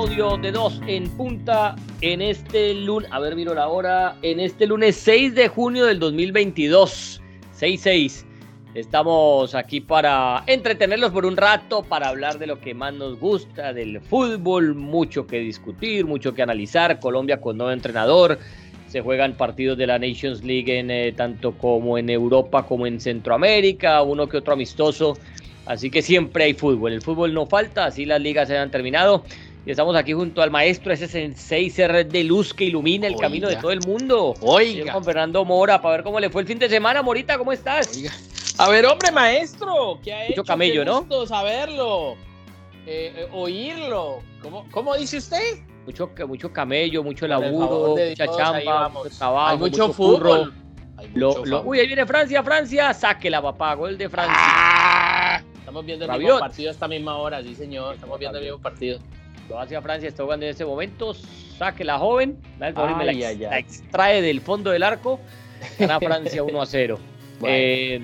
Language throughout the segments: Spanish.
episodio de Dos en Punta en este lunes, a ver, miro la hora, en este lunes 6 de junio del 2022, 6-6. Estamos aquí para entretenerlos por un rato, para hablar de lo que más nos gusta, del fútbol, mucho que discutir, mucho que analizar. Colombia con nuevo entrenador, se juegan partidos de la Nations League en, eh, tanto como en Europa como en Centroamérica, uno que otro amistoso. Así que siempre hay fútbol. El fútbol no falta, así las ligas se han terminado. Y estamos aquí junto al maestro, ese sensei ser de luz que ilumina el camino de todo el mundo. Oiga. Con Fernando Mora, para ver cómo le fue el fin de semana. Morita, ¿cómo estás? Oiga. A ver, hombre, maestro, ¿qué ha Mucho hecho? camello, Qué ¿no? gusto saberlo, eh, eh, oírlo. ¿Cómo, ¿Cómo dice usted? Mucho, mucho camello, mucho laburo, mucha Dios, chamba, mucho trabajo, Hay mucho, curro. fútbol. Hay Lo- mucho lo- fútbol. uy, ahí viene Francia, Francia, sáquela, papá, gol de Francia. ¡Ah! Estamos viendo el Rabiot. mismo partido a esta misma hora, sí, señor. Estamos viendo el mismo partido. Lo hace Francia, está jugando en este momento. Saque la joven. Da el favor y me la, extrae del fondo del arco. Gana Francia 1 a 0. Bueno. Eh,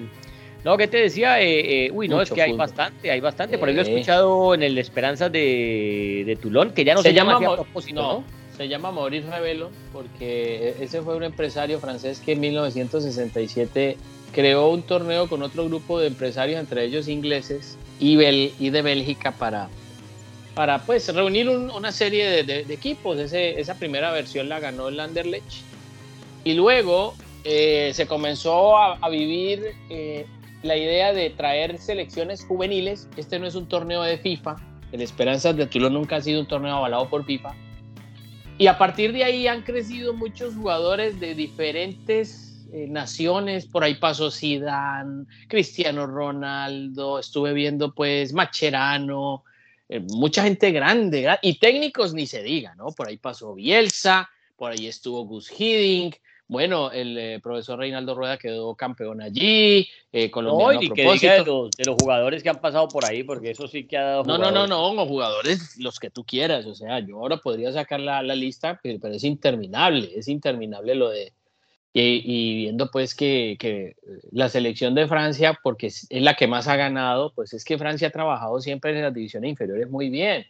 no, ¿qué te decía? Eh, eh, uy, no, Mucho es que hay bastante, hay bastante. Por ahí lo he escuchado en el Esperanzas de, de Tulón, que ya no se, llama, a Mo- propósito, no, ¿no? se llama Maurice Revelo porque e-, ese fue un empresario francés que en 1967 creó un torneo con otro grupo de empresarios, entre ellos ingleses y, Bel- y de Bélgica para, para pues reunir un- una serie de, equipos. Esa primera versión la ganó el Anderlecht y luego eh, se comenzó a, vivir eh, la idea de traer selecciones juveniles. Este no es un torneo de FIFA. El Esperanzas de Toulon nunca ha sido un torneo avalado por FIFA. Y a partir de ahí han crecido muchos jugadores de diferentes eh, naciones. Por ahí pasó Zidane, Cristiano Ronaldo, estuve viendo pues Macherano, eh, mucha gente grande, gra- y técnicos ni se diga, ¿no? Por ahí pasó Bielsa, por ahí estuvo Gus Hiddink. Bueno, el eh, profesor Reinaldo Rueda quedó campeón allí, eh, colombiano No, a y que propósito. diga de los, de los jugadores que han pasado por ahí, porque eso sí que ha dado. No, no, no, jugadores. no, no, jugadores los que tú quieras. O sea, yo ahora podría sacar la, la lista, pero, pero es interminable, es interminable lo de. Y, y viendo pues que, que la selección de Francia, porque es, la que más ha ganado, pues es que Francia ha trabajado siempre en las divisiones inferiores muy bien.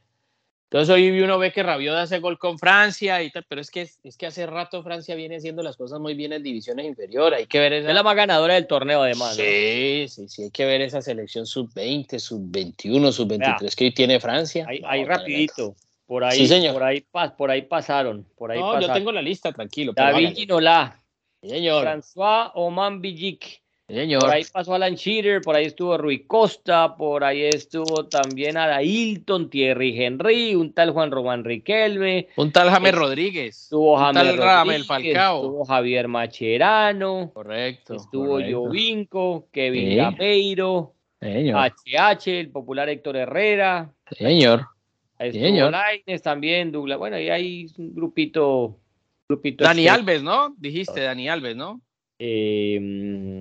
Entonces hoy uno ve que Rabiot hace gol con Francia y tal, pero es que, es que hace rato Francia viene haciendo las cosas muy bien en divisiones inferiores. Hay que ver esa, Es la más ganadora del torneo, además. ¿no? Sí, sí, sí, hay que ver esa selección sub-20, sub-21, sub-23 que hoy tiene Francia. Ahí, No, ahí rapidito. Por ahí, Sí, señor. por ahí, por ahí pasaron. Por ahí No, yo tengo la lista, tranquilo. David. Ginola, señor. François Oman Villic. Señor. Por ahí pasó Alan Shearer, por ahí estuvo Rui Costa, por ahí estuvo también Ada Hilton, Thierry Henry, un tal Juan Román Riquelme, Un tal James Es- Rodríguez. estuvo un James tal Ramel Rodríguez, Falcao. estuvo Javier Macherano, Correcto. estuvo. Jovinko, Kevin Sí. Gameiro, señor. HH, el popular Héctor Herrera, señor. estuvo señor. Lainez también, Douglas, bueno, y hay un grupito, grupito Dani externo. Alves, ¿no? Dijiste Dani Alves, ¿no? Eh,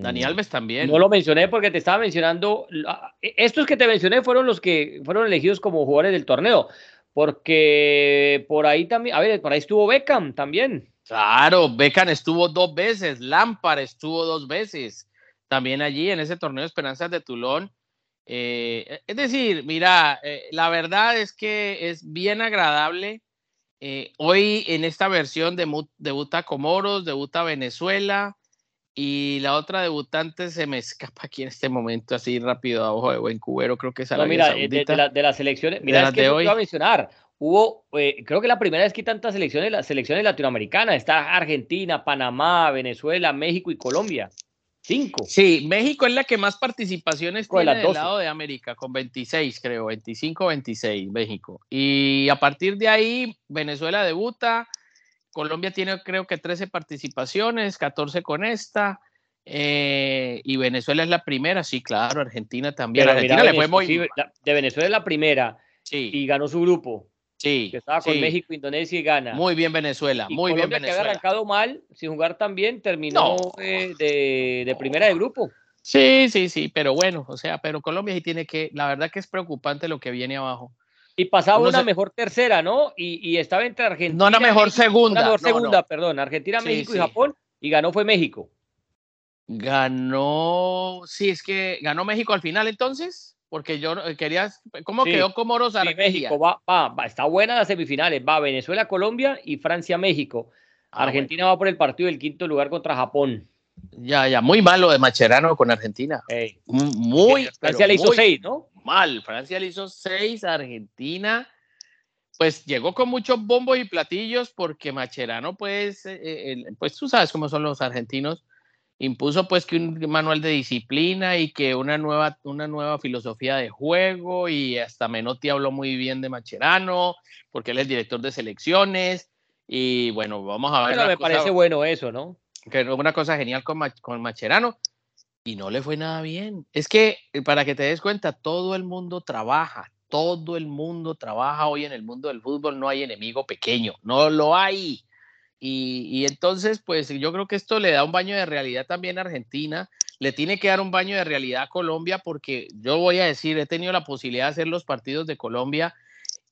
Dani Alves también. No lo mencioné porque te estaba mencionando. la- Estos que te mencioné fueron los que fueron elegidos como jugadores del torneo. Porque por ahí también, a ver, por ahí estuvo Beckham también. Claro, Beckham estuvo dos veces, Lampard estuvo dos veces también allí en ese torneo de Esperanzas de Tulón. Eh, es decir, mira, eh, la verdad es que es bien agradable. Eh, hoy en esta versión debuta Comoros, debuta Venezuela y la otra debutante se me escapa aquí en este momento así rápido a ojo de buen cubero, creo que es No, Arabia mira, eh, de, Saudita. de la- de las selecciones, mira, es que de te hoy. iba a mencionar. Hubo, eh, creo que la primera vez que hay tantas selecciones, las selecciones latinoamericanas, está Argentina, Panamá, Venezuela, México y Colombia. Cinco. Sí, México es la que más participaciones Con tiene del 12. lado de América, con 26, creo, 25, 26, México. Y a partir de ahí, Venezuela debuta, Colombia tiene creo que 13 participaciones, 14 con esta, eh, y Venezuela es la primera, sí, claro, Argentina también. Pero Argentina mira, le fue muy... de Venezuela es la primera Sí, y ganó su grupo, sí, que estaba con sí. México, Indonesia y Ghana. Muy bien Venezuela, Y muy bien Colombia, que había Venezuela. arrancado mal, sin jugar tan bien, terminó No. eh, de, de primera de grupo. Sí, sí, sí, pero bueno, o sea, pero Colombia sí tiene que, la verdad que es preocupante lo que viene abajo. Y pasaba Uno una se- mejor tercera, ¿no? Y, y estaba entre Argentina. No, una mejor México- segunda. Una mejor no, no. segunda, perdón. Argentina, Sí, México y Japón. Y ganó fue México. Ganó, sí, es que ganó México al final entonces, porque yo eh, quería, ¿cómo quedó Comoros sí, México va, va, está buena las semifinales, va Venezuela, Colombia y Francia, México. Ah, Argentina va por el partido del quinto lugar contra Japón. Ya, ya, muy malo de Macherano con Argentina. Muy. Francia le hizo seis, ¿no? Mal. Francia le hizo seis, Argentina. Pues llegó con muchos bombos y platillos porque Macherano, pues, eh, eh, pues tú sabes cómo son los argentinos, impuso pues que un manual de disciplina y que una nueva, una nueva filosofía de juego y hasta Menotti habló muy bien de Macherano porque él es director de selecciones y bueno, vamos a ver. Pero me parece bueno eso, ¿no? que una cosa genial con, con Macherano, y no le fue nada bien. Es que, eh, para que te des cuenta, todo el mundo trabaja, todo el mundo trabaja hoy en el mundo del fútbol, no hay enemigo pequeño, no lo hay. Y, y, entonces, pues yo creo que esto le da un baño de realidad también a Argentina, le tiene que dar un baño de realidad a Colombia, porque yo voy a decir, he tenido la posibilidad de hacer los partidos de Colombia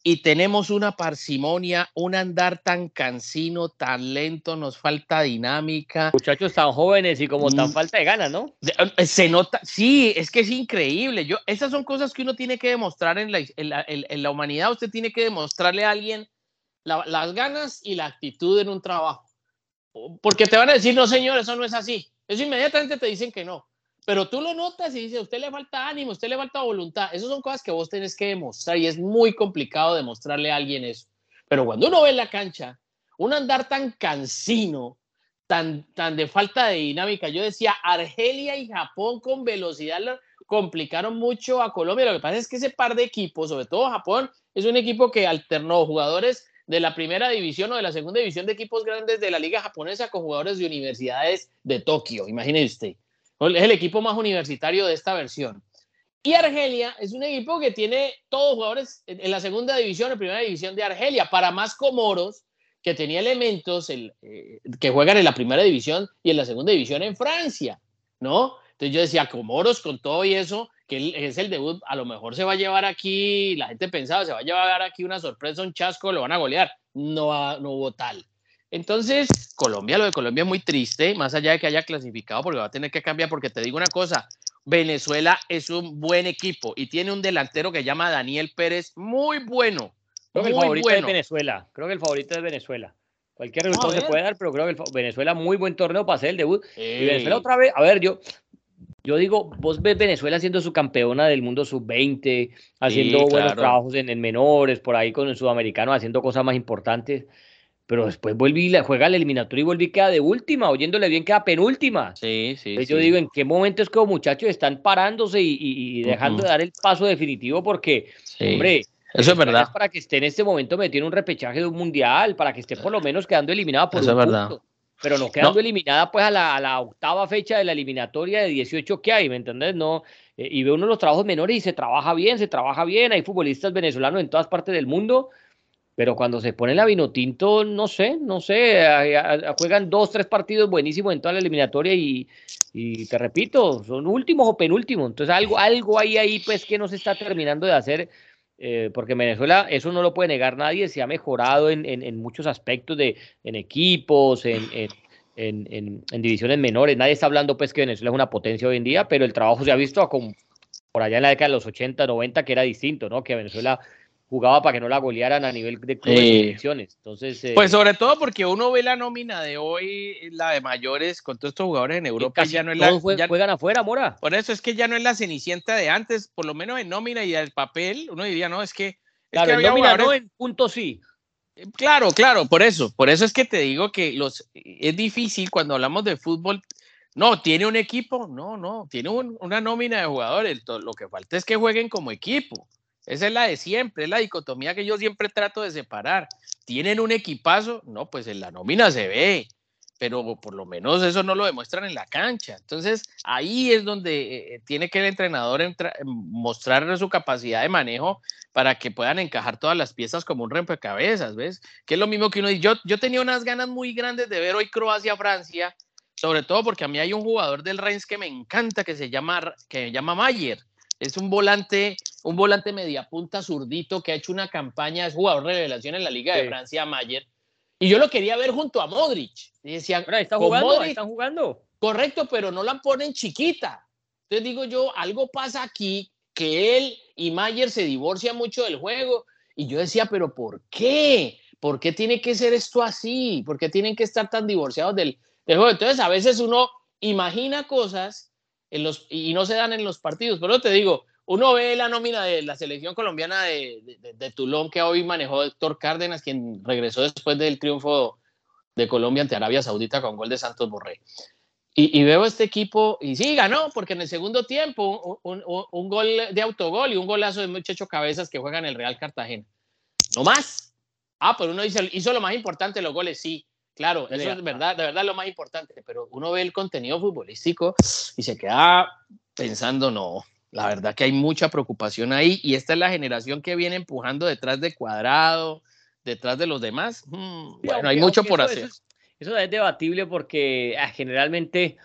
y tenemos una parsimonia, un andar tan cansino, tan lento, nos falta dinámica. Muchachos tan jóvenes y como tan mm. falta de ganas, ¿no? Eh, se nota, sí, es que es increíble. Yo, esas son cosas que uno tiene que demostrar en la, en la, humanidad. Usted tiene que demostrarle a alguien las ganas y la actitud en un trabajo. Porque te van a decir, no, señor, eso no es así. Eso inmediatamente te dicen que no. Pero tú lo notas y dices, a usted le falta ánimo, a usted le falta voluntad. Esas son cosas que vos tenés que demostrar y es muy complicado demostrarle a alguien eso. Pero cuando uno ve la cancha un andar tan cansino, tan, tan de falta de dinámica, yo decía, Argelia y Japón con velocidad complicaron mucho a Colombia. Lo que pasa es que ese par de equipos, sobre todo Japón, es un equipo que alternó jugadores de la primera división o de la segunda división de equipos grandes de la liga japonesa con jugadores de universidades de Tokio, imagínese usted. Es el equipo más universitario de esta versión. Y Argelia es un equipo que tiene todos jugadores en la segunda división, en primera división de Argelia, para más Comoros, que tenía elementos el, eh, que juegan en la primera división y en la segunda división en Francia, ¿no? Entonces yo decía, Comoros con todo y eso, que es el debut, a lo mejor se va a llevar aquí, la gente pensaba, se va a llevar aquí una sorpresa, un chasco, lo van a golear. No, no hubo tal. Entonces, Colombia, lo de Colombia es muy triste, más allá de que haya clasificado, porque va a tener que cambiar, porque te digo una cosa, Venezuela es un buen equipo y tiene un delantero que llama Daniel Pérez, muy bueno. Creo que el favorito es Venezuela, creo que el favorito es Venezuela. Cualquier resultado se puede dar, pero creo que Venezuela muy buen torneo para hacer el debut. Y Venezuela otra vez, a ver, yo, yo digo, vos ves Venezuela siendo su campeona del mundo sub-20, haciendo buenos trabajos en, en, menores, por ahí con el sudamericano, haciendo cosas más importantes pero después volví, juega el eliminatorio y volví queda de última, oyéndole bien queda penúltima. Sí, sí. yo digo, ¿en qué momento es que los muchachos están parándose y, dejando de dar el paso definitivo? Porque, hombre, eso es verdad. para que esté en este momento metiendo un repechaje de un mundial, para que esté por lo menos quedando eliminada por eso es verdad. Pero no quedando eliminada pues a la, a la, octava fecha de la eliminatoria de 18 que hay, ¿me entendés? No, eh, y ve uno los trabajos menores y se trabaja bien, se trabaja bien, hay futbolistas venezolanos en todas partes del mundo pero cuando se pone la vino tinto, no sé, no sé, juegan dos, tres partidos buenísimos en toda la eliminatoria y, y te repito, son últimos o penúltimos. Entonces algo, algo hay ahí pues que no se está terminando de hacer, eh, porque Venezuela, eso no lo puede negar nadie, se ha mejorado en, en, muchos aspectos de en equipos, en, en, divisiones menores. Nadie está hablando pues que Venezuela es una potencia hoy en día, pero el trabajo se ha visto como por allá en la década de los 80, 90, que era distinto, ¿no? Que Venezuela jugaba para que no la golearan a nivel de selecciones. Entonces, eh, pues sobre todo porque uno ve la nómina de hoy, la de mayores, con todos estos jugadores en Europa, ya no es la, juegan afuera, Mora. Por eso es que ya no es la cenicienta de antes, por lo menos en nómina y el papel, uno diría, no, es que... claro, en nómina no, en punto sí. Eh, claro, claro, por eso, por eso es que te digo que los, es difícil cuando hablamos de fútbol no, ¿tiene un equipo? No, no, tiene una nómina de jugadores. Lo que falta es que jueguen como equipo. Esa es la de siempre, es la dicotomía que yo siempre trato de separar. ¿Tienen un equipazo? No, pues en la nómina se ve, pero por lo menos eso no lo demuestran en la cancha. Entonces ahí es donde eh, tiene que el entrenador mostrar su capacidad de manejo para que puedan encajar todas las piezas como un rompecabezas, ¿ves? Que es lo mismo que uno dice. Yo, yo tenía unas ganas muy grandes de ver hoy Croacia-Francia, sobre todo porque a mí hay un jugador del Reims que me encanta que se llama, que se llama Mayer es un volante, un volante media punta zurdito que ha hecho una campaña, es jugador de revelación en la Liga de Francia, Mayer. Y yo lo quería ver junto a Modric. Y decía, ¿está jugando? ¿Están jugando? Correcto, pero no la ponen chiquita. Entonces digo yo, algo pasa aquí que él y Mayer se divorcian mucho del juego. Y yo decía, pero ¿por qué? ¿Por qué tiene que ser esto así? ¿Por qué tienen que estar tan divorciados del, juego? Entonces a veces uno imagina cosas en los, y no se dan en los partidos. Pero te digo, uno ve la nómina de la selección colombiana de, de, de, Tulón que hoy manejó Héctor Cárdenas, quien regresó después del triunfo de Colombia ante Arabia Saudita con gol de Santos Borré. Y, veo este equipo, y sí, ganó, porque en el segundo tiempo un, un, gol de autogol y un golazo de muchacho cabezas que juega en el Real Cartagena. No más. Ah, pero uno dice, hizo lo más importante, los goles, sí. Claro, eso es verdad, de verdad lo más importante, pero uno ve el contenido futbolístico y se queda pensando, no, la verdad que hay mucha preocupación ahí y esta es la generación que viene empujando detrás de Cuadrado, detrás de los demás. Mm, bueno, hay mucho por hacer. Eso, es debatible porque ah, generalmente,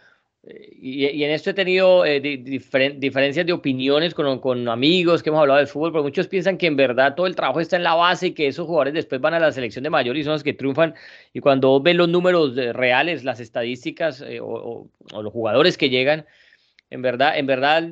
eh, y, en esto he tenido eh, diferencias de opiniones con, con, amigos que hemos hablado del fútbol, porque muchos piensan que en verdad todo el trabajo está en la base y que esos jugadores después van a la selección de mayor y son los que triunfan. Y cuando ven los números reales, las estadísticas eh, o, o los jugadores que llegan, en verdad, en verdad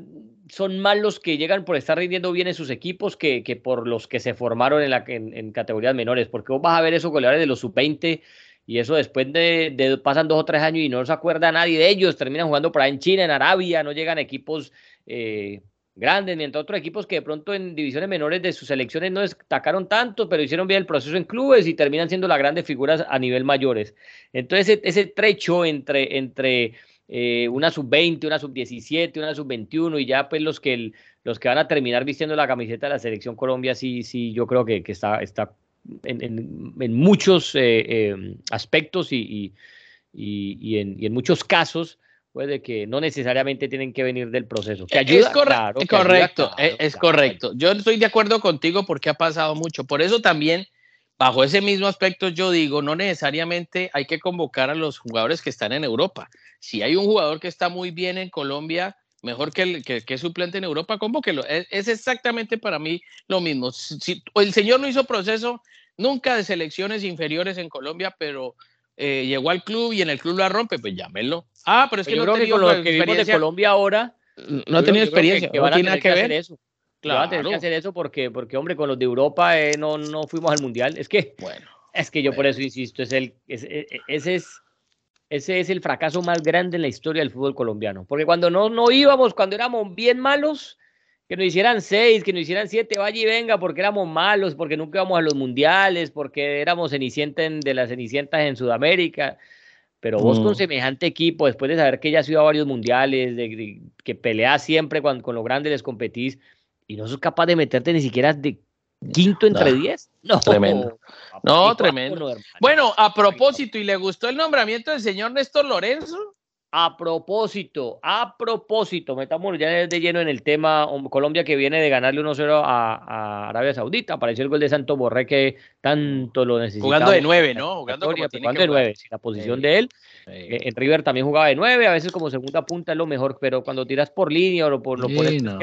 son más los que llegan por estar rindiendo bien en sus equipos que, que por los que se formaron en, la, en, categorías menores, porque vos vas a ver esos goleadores de los sub-20 y eso después de, de, pasan dos o tres años y no se acuerda nadie de ellos, terminan jugando por ahí en China, en Arabia, no llegan equipos eh, grandes, mientras otros equipos que de pronto en divisiones menores de sus selecciones no destacaron tanto, pero hicieron bien el proceso en clubes y terminan siendo las grandes figuras a nivel mayores. Entonces ese, ese trecho entre... entre eh, una sub-20, una sub-17, una sub-21 y ya pues los que, los que van a terminar vistiendo la camiseta de la selección Colombia, sí, sí, yo creo que, que está, está en, en, muchos eh, em, aspectos y, y, y, en, y en muchos casos puede que no necesariamente tienen que venir del proceso. Que ayuda, es correcto, es, correcto. Yo estoy de acuerdo contigo porque ha pasado mucho. Por eso también bajo ese mismo aspecto yo digo, no necesariamente hay que convocar a los jugadores que están en Europa. Si hay un jugador que está muy bien en Colombia, mejor que, el, que, que suplente en Europa, convóquelo. Es, es, exactamente para mí lo mismo. Si, el señor no hizo proceso nunca de selecciones inferiores en Colombia, pero eh, llegó al club y en el club la rompe, pues llámelo. Ah, pero es que no creo que con lo que vimos de Colombia ahora no ha tenido experiencia, que, no tiene nada que, ver. Eso. Claro. a tener que hacer eso porque, porque hombre, con los de Europa eh, no, no fuimos al Mundial. Es que, bueno, es que yo por eso insisto, es el, es, e, e, ese, es, ese es el fracaso más grande en la historia del fútbol colombiano. Porque cuando no, no íbamos, cuando éramos bien malos, que nos hicieran seis, que nos hicieran siete, vaya y venga, porque éramos malos, porque nunca íbamos a los mundiales, porque éramos cenicientas de las cenicientas en Sudamérica. Pero vos con mm. semejante equipo, después de saber que ya has ido a varios mundiales, de, que peleas siempre cuando, con los grandes les competís, y no sos capaz de meterte ni siquiera de quinto entre diez. No, tremendo. No, tremendo. Bueno, a propósito, ¿y le gustó el nombramiento del señor Néstor Lorenzo? A propósito, a propósito, metamos ya de lleno en el tema Colombia que viene de ganarle 1-0 a, Arabia Saudita. Apareció el gol de Santo Borré que tanto lo necesitaba. Jugando de nueve, ¿no? Jugando, de nueve, la posición de él. Eh, en River también jugaba de nueve, a veces como segunda punta es lo mejor, pero cuando tiras por línea o lo, por, lo pones no.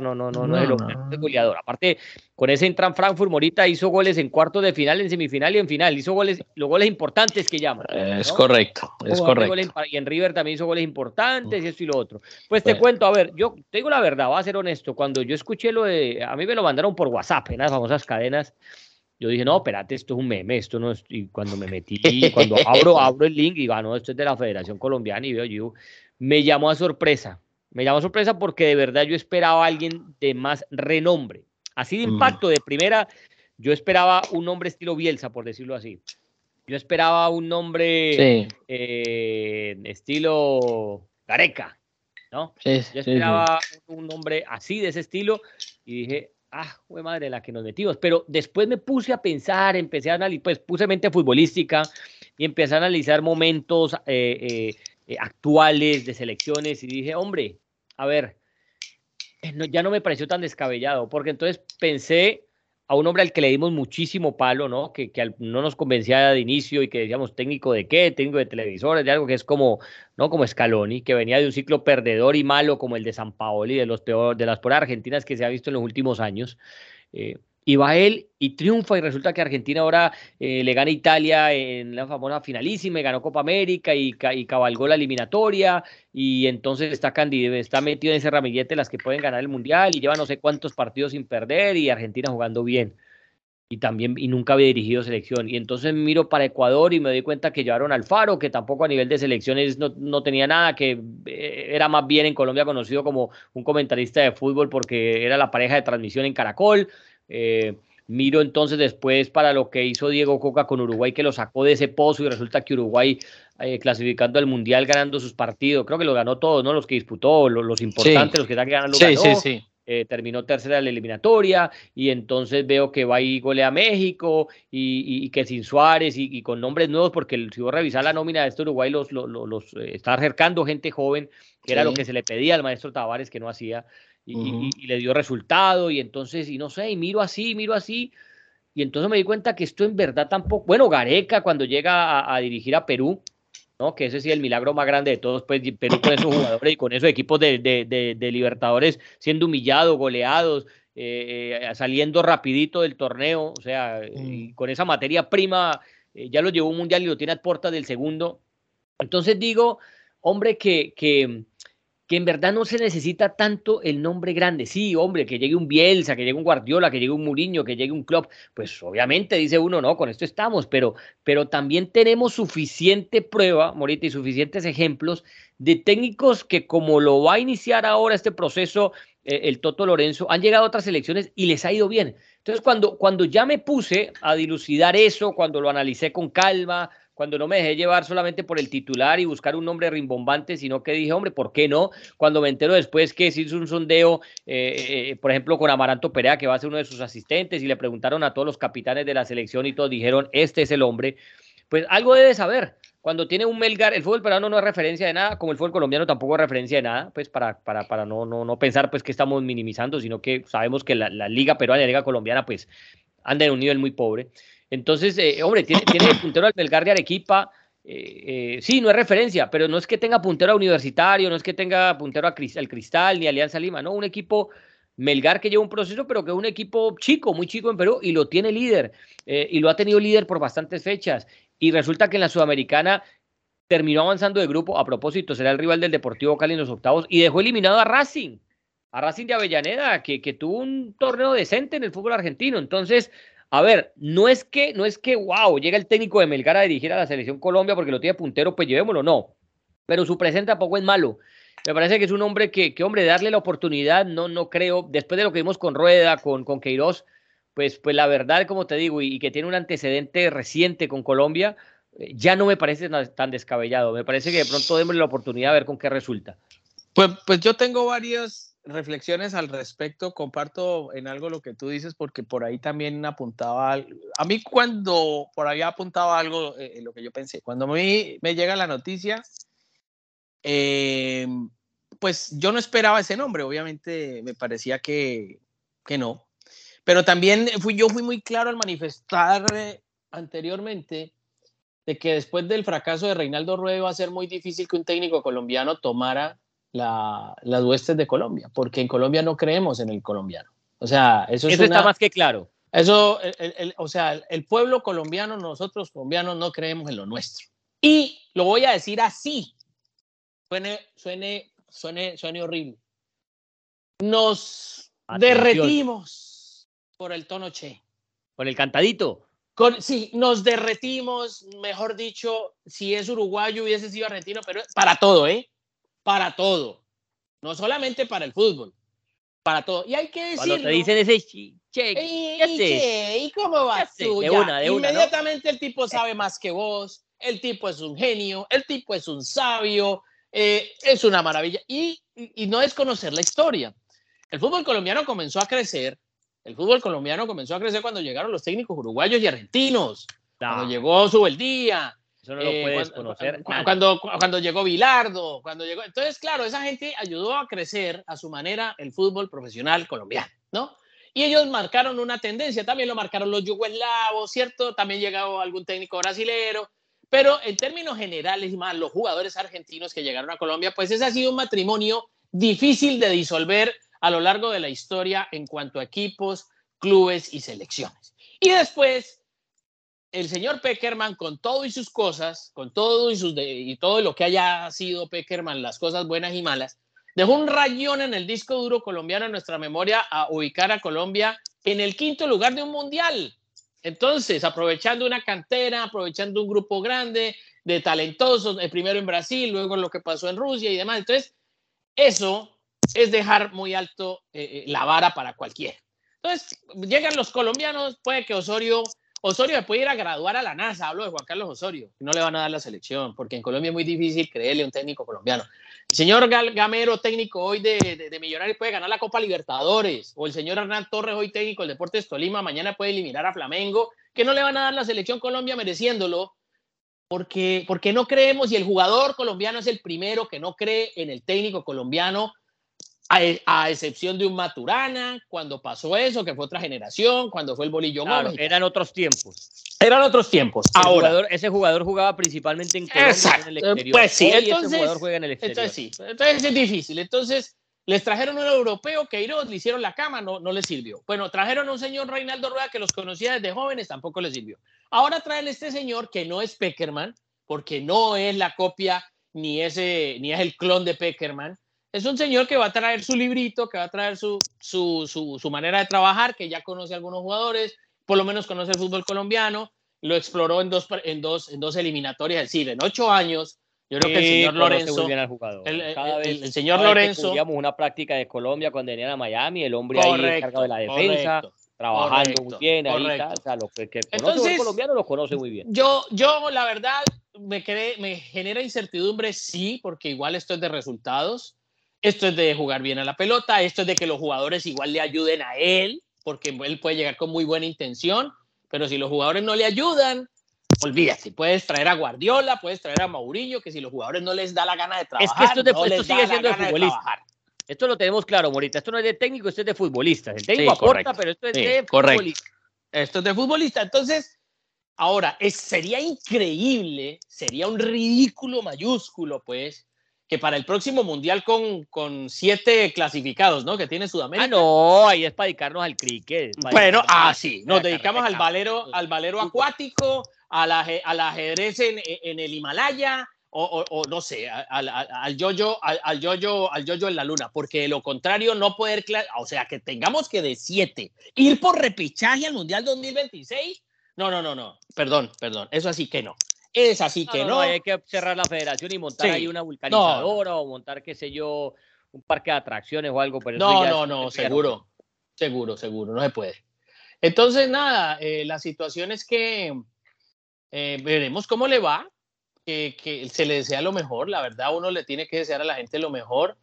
No, no, no, no, es es goleador. Aparte, con ese entran Frankfurt Morita hizo goles en cuartos de final, en semifinal y en final. Hizo goles, los goles importantes que llaman. Es correcto, es correcto. y en River también hizo goles importantes y esto y lo otro. Pues te cuento, a ver, yo te digo la verdad, voy a ser honesto, cuando yo escuché lo de, a mí me lo mandaron por WhatsApp, en las famosas cadenas, yo dije, no, espérate, esto es un meme, esto no es, y cuando me metí, cuando abro, abro el link y digo, ah, no, esto es de la Federación Colombiana y veo yo, me llamó a sorpresa, me llamó sorpresa porque de verdad yo esperaba a alguien de más renombre, así de mm. impacto, de primera, yo esperaba un nombre estilo Bielsa, por decirlo así. Yo esperaba un nombre eh, estilo Gareca, ¿no? yo esperaba un nombre así, de ese estilo, y dije, ah, fue madre la que nos metimos. Pero después me puse a pensar, empecé a analizar, pues puse mente futbolística y empecé a analizar momentos eh, eh, eh, actuales de selecciones y dije, hombre, a ver, ya no me pareció tan descabellado, porque entonces pensé a un hombre al que le dimos muchísimo palo, ¿no? Que, que no nos convencía de inicio y que decíamos técnico de qué, técnico de televisores, de algo que es como, ¿no? Como Scaloni, que venía de un ciclo perdedor y malo como el de San Paoli, de, los peor, de las por argentinas que se ha visto en los últimos años. Eh, y va él y triunfa y resulta que Argentina ahora eh, le gana a Italia en la famosa finalísima y ganó Copa América y, y cabalgó la eliminatoria y entonces está, metido en ese ramillete las que pueden ganar el Mundial y lleva no sé cuántos partidos sin perder y Argentina jugando bien y también y nunca había dirigido selección. Y entonces miro para Ecuador y me doy cuenta que llevaron al Faro, que tampoco a nivel de selecciones no, no, tenía nada, que eh, era más bien en Colombia conocido como un comentarista de fútbol porque era la pareja de transmisión en Caracol. Eh, miro entonces después para lo que hizo Diego Coca con Uruguay, que lo sacó de ese pozo y resulta que Uruguay eh, clasificando al Mundial, ganando sus partidos, creo que lo ganó todos, ¿no? Los que disputó, los, importantes, los que están ganando, sí, Sí, sí. Eh, terminó tercera en la eliminatoria y entonces veo que va y golea a México y, que sin Suárez y, con nombres nuevos, porque si vos revisar la nómina de este Uruguay, los, los, los, está acercando gente joven, que era lo que se le pedía al maestro Tavares que no hacía y, le dio resultado y entonces, y no sé, y miro así, miro así, y entonces me di cuenta que esto en verdad tampoco, bueno, Gareca cuando llega a, dirigir a Perú, ¿no? Que ese sí es el milagro más grande de todos, pues Perú con esos jugadores y con esos equipos de, de, de, Libertadores siendo humillados, goleados, eh, eh, saliendo rapidito del torneo, o sea, mm. con esa materia prima, eh, ya lo llevó un mundial y lo tiene a puertas del segundo. Entonces digo, hombre, que, que que en verdad no se necesita tanto el nombre grande. Sí, hombre, que llegue un Bielsa, que llegue un Guardiola, que llegue un Mourinho, que llegue un Klopp, pues obviamente dice uno, no, con esto estamos, pero, pero también tenemos suficiente prueba, Morita, y suficientes ejemplos de técnicos que como lo va a iniciar ahora este proceso eh, el Toto Lorenzo, han llegado a otras elecciones y les ha ido bien. Entonces, cuando, cuando ya me puse a dilucidar eso, cuando lo analicé con calma, cuando no me dejé llevar solamente por el titular y buscar un nombre rimbombante, sino que dije, hombre, ¿por qué no? Cuando me entero después que se hizo un sondeo, eh, eh, por ejemplo, con Amaranto Perea, que va a ser uno de sus asistentes, y le preguntaron a todos los capitanes de la selección y todos dijeron, este es el hombre, pues algo debe saber. Cuando tiene un Melgar, el fútbol peruano no es referencia de nada, como el fútbol colombiano tampoco es referencia de nada, pues para, para, para no, no, no pensar pues que estamos minimizando, sino que sabemos que la, la liga peruana y la liga colombiana pues anda en un nivel muy pobre. Entonces, eh, hombre, tiene, tiene puntero al Belgar de Arequipa. Eh, eh, sí, no es referencia, pero no es que tenga puntero a Universitario, no es que tenga puntero al Cristal ni Alianza Lima, no, un equipo Melgar que lleva un proceso, pero que es un equipo chico, muy chico en Perú y lo tiene líder y lo ha tenido líder por bastantes fechas. Y resulta que en la Sudamericana terminó avanzando de grupo, a propósito, será el rival del Deportivo Cali en los octavos y dejó eliminado a Racing, a Racing de Avellaneda, que, que tuvo un torneo decente en el fútbol argentino. Entonces, a ver, no es que, no es que, wow, llega el técnico de Melgar a dirigir a la selección Colombia porque lo tiene puntero, pues llevémoslo, no. Pero su presente tampoco es malo. Me parece que es un hombre que, que, hombre, darle la oportunidad, no, no creo, después de lo que vimos con Rueda, con, con Queiroz, pues, pues la verdad, como te digo, y, que tiene un antecedente reciente con Colombia, eh, ya no me parece tan descabellado. Me parece que de pronto démosle la oportunidad a ver con qué resulta. Pues, pues yo tengo varios reflexiones al respecto, comparto en algo lo que tú dices, porque por ahí también apuntaba, a mí cuando por ahí apuntaba algo, eh, lo que yo pensé, cuando a mí me llega la noticia, em, pues yo no esperaba ese nombre, obviamente me parecía que, que no, pero también fui, yo fui muy claro al manifestar eh, anteriormente de que después del fracaso de Reinaldo Rueda va a ser muy difícil que un técnico colombiano tomara las huestes de Colombia, porque en Colombia no creemos en el colombiano. O sea, eso, eso está más que claro. Eso, o sea, el pueblo colombiano, nosotros colombianos no creemos en lo nuestro. Y lo voy a decir así, suene, suene, suene, suene horrible. Nos derretimos por el tono che. Por el cantadito. Con, sí, nos derretimos, mejor dicho, si es uruguayo hubiese sido argentino, pero para todo, ¿eh? Para todo, no solamente para el fútbol, para todo. Y hay que decirlo. Cuando te dicen ese che, ¿y cómo vas tú? Inmediatamente el tipo sabe más que vos, el tipo es un genio, el tipo es un sabio, eh, es una maravilla. Y, y, no es conocer la historia. El fútbol colombiano comenzó a crecer, el fútbol colombiano comenzó a crecer cuando llegaron los técnicos uruguayos y argentinos, cuando llegó Subeldía, eso no lo eh, puedes cuando, conocer. Cuando, cuando, llegó Bilardo, cuando llegó. Entonces, claro, esa gente ayudó a crecer a su manera el fútbol profesional colombiano, ¿no? Y ellos marcaron una tendencia, también lo marcaron los yugoslavos, ¿cierto? También llegó algún técnico brasilero, pero en términos generales, más los jugadores argentinos que llegaron a Colombia, pues ese ha sido un matrimonio difícil de disolver a lo largo de la historia en cuanto a equipos, clubes y selecciones. Y después, el señor Peckerman, con todo y sus cosas, con todo y, sus y todo lo que haya sido Peckerman, las cosas buenas y malas, dejó un rayón en el disco duro colombiano en nuestra memoria a ubicar a Colombia en el quinto lugar de un mundial. Entonces, aprovechando una cantera, aprovechando un grupo grande de talentosos, el primero en Brasil, luego lo que pasó en Rusia y demás. Entonces, eso es dejar muy alto eh, eh, la vara para cualquiera. Entonces, llegan los colombianos, puede que Osorio, Osorio puede ir a graduar a la NASA, hablo de Juan Carlos Osorio, no le van a dar la selección, porque en Colombia es muy difícil creerle a un técnico colombiano. El señor Gamero, técnico hoy de, de, Millonarios, puede ganar la Copa Libertadores, o el señor Hernán Torres, hoy técnico del Deportes Tolima, mañana puede eliminar a Flamengo, que no le van a dar la selección Colombia mereciéndolo, porque, porque no creemos y el jugador colombiano es el primero que no cree en el técnico colombiano a, excepción de un Maturana, cuando pasó eso, que fue otra generación, cuando fue el Bolillo claro, Eran otros tiempos. Eran otros tiempos. Ahora, ese jugador jugaba principalmente en Colombia en el exterior. Pues sí, entonces, jugador juega en el exterior. Entonces sí, entonces es difícil. Entonces les trajeron un europeo que Iros le hicieron la cama, no, no le sirvió. Bueno, trajeron a un señor Reinaldo Rueda que los conocía desde jóvenes, tampoco le sirvió. Ahora traen este señor que no es Peckerman, porque no es la copia ni, ese, ni es el clon de Peckerman es un señor que va a traer su librito, que va a traer su, su, manera de trabajar, que ya conoce a algunos jugadores, por lo menos conoce el fútbol colombiano, lo exploró en dos, en dos, en dos eliminatorias, es decir, en ocho años. Yo creo que el señor Lorenzo. El, señor Lorenzo. una práctica de Colombia cuando venían a Miami, el hombre ahí encargado de la defensa. trabajando muy bien ahí o sea, lo que, que conoce el colombiano lo conoce muy bien. Yo, yo la verdad, me, me genera incertidumbre, sí, porque igual esto es de resultados. Esto es de jugar bien a la pelota, esto es de que los jugadores igual le ayuden a él, porque él puede llegar con muy buena intención, pero si los jugadores no le ayudan, olvídate, puedes traer a Guardiola, puedes traer a Mourinho, que si los jugadores no les da la gana de trabajar, es que esto, de, esto sigue siendo de futbolista. esto lo tenemos claro, Morita. Esto no es de técnico, esto es de futbolista. El técnico aporta, pero esto es de futbolista. Esto es de futbolista. Entonces, ahora, es, sería increíble, sería un ridículo mayúsculo, pues, que para el próximo mundial con, con siete clasificados, ¿no? Que tiene Sudamérica. Ah, no, ahí es para dedicarnos al cricket. Bueno, ah, sí, nos dedicamos al valero, al valero acuático, al, al ajedrez en, en, el Himalaya, o, o, no sé, al, al yoyo, al, al yoyo, al yoyo en la luna, porque de lo contrario no poder, o sea, que tengamos que de siete ir por repichaje al mundial 2026. No, no, no, no, perdón, perdón, eso así que no. Es así que no, Hay que cerrar la federación y montar ahí una vulcanizadora o montar, qué sé yo, un parque de atracciones o algo. Pero no, no, no, seguro, seguro, seguro, no se puede. Entonces, nada, eh, la situación es que eh, veremos cómo le va, que, que, se le desea lo mejor, la verdad uno le tiene que desear a la gente lo mejor.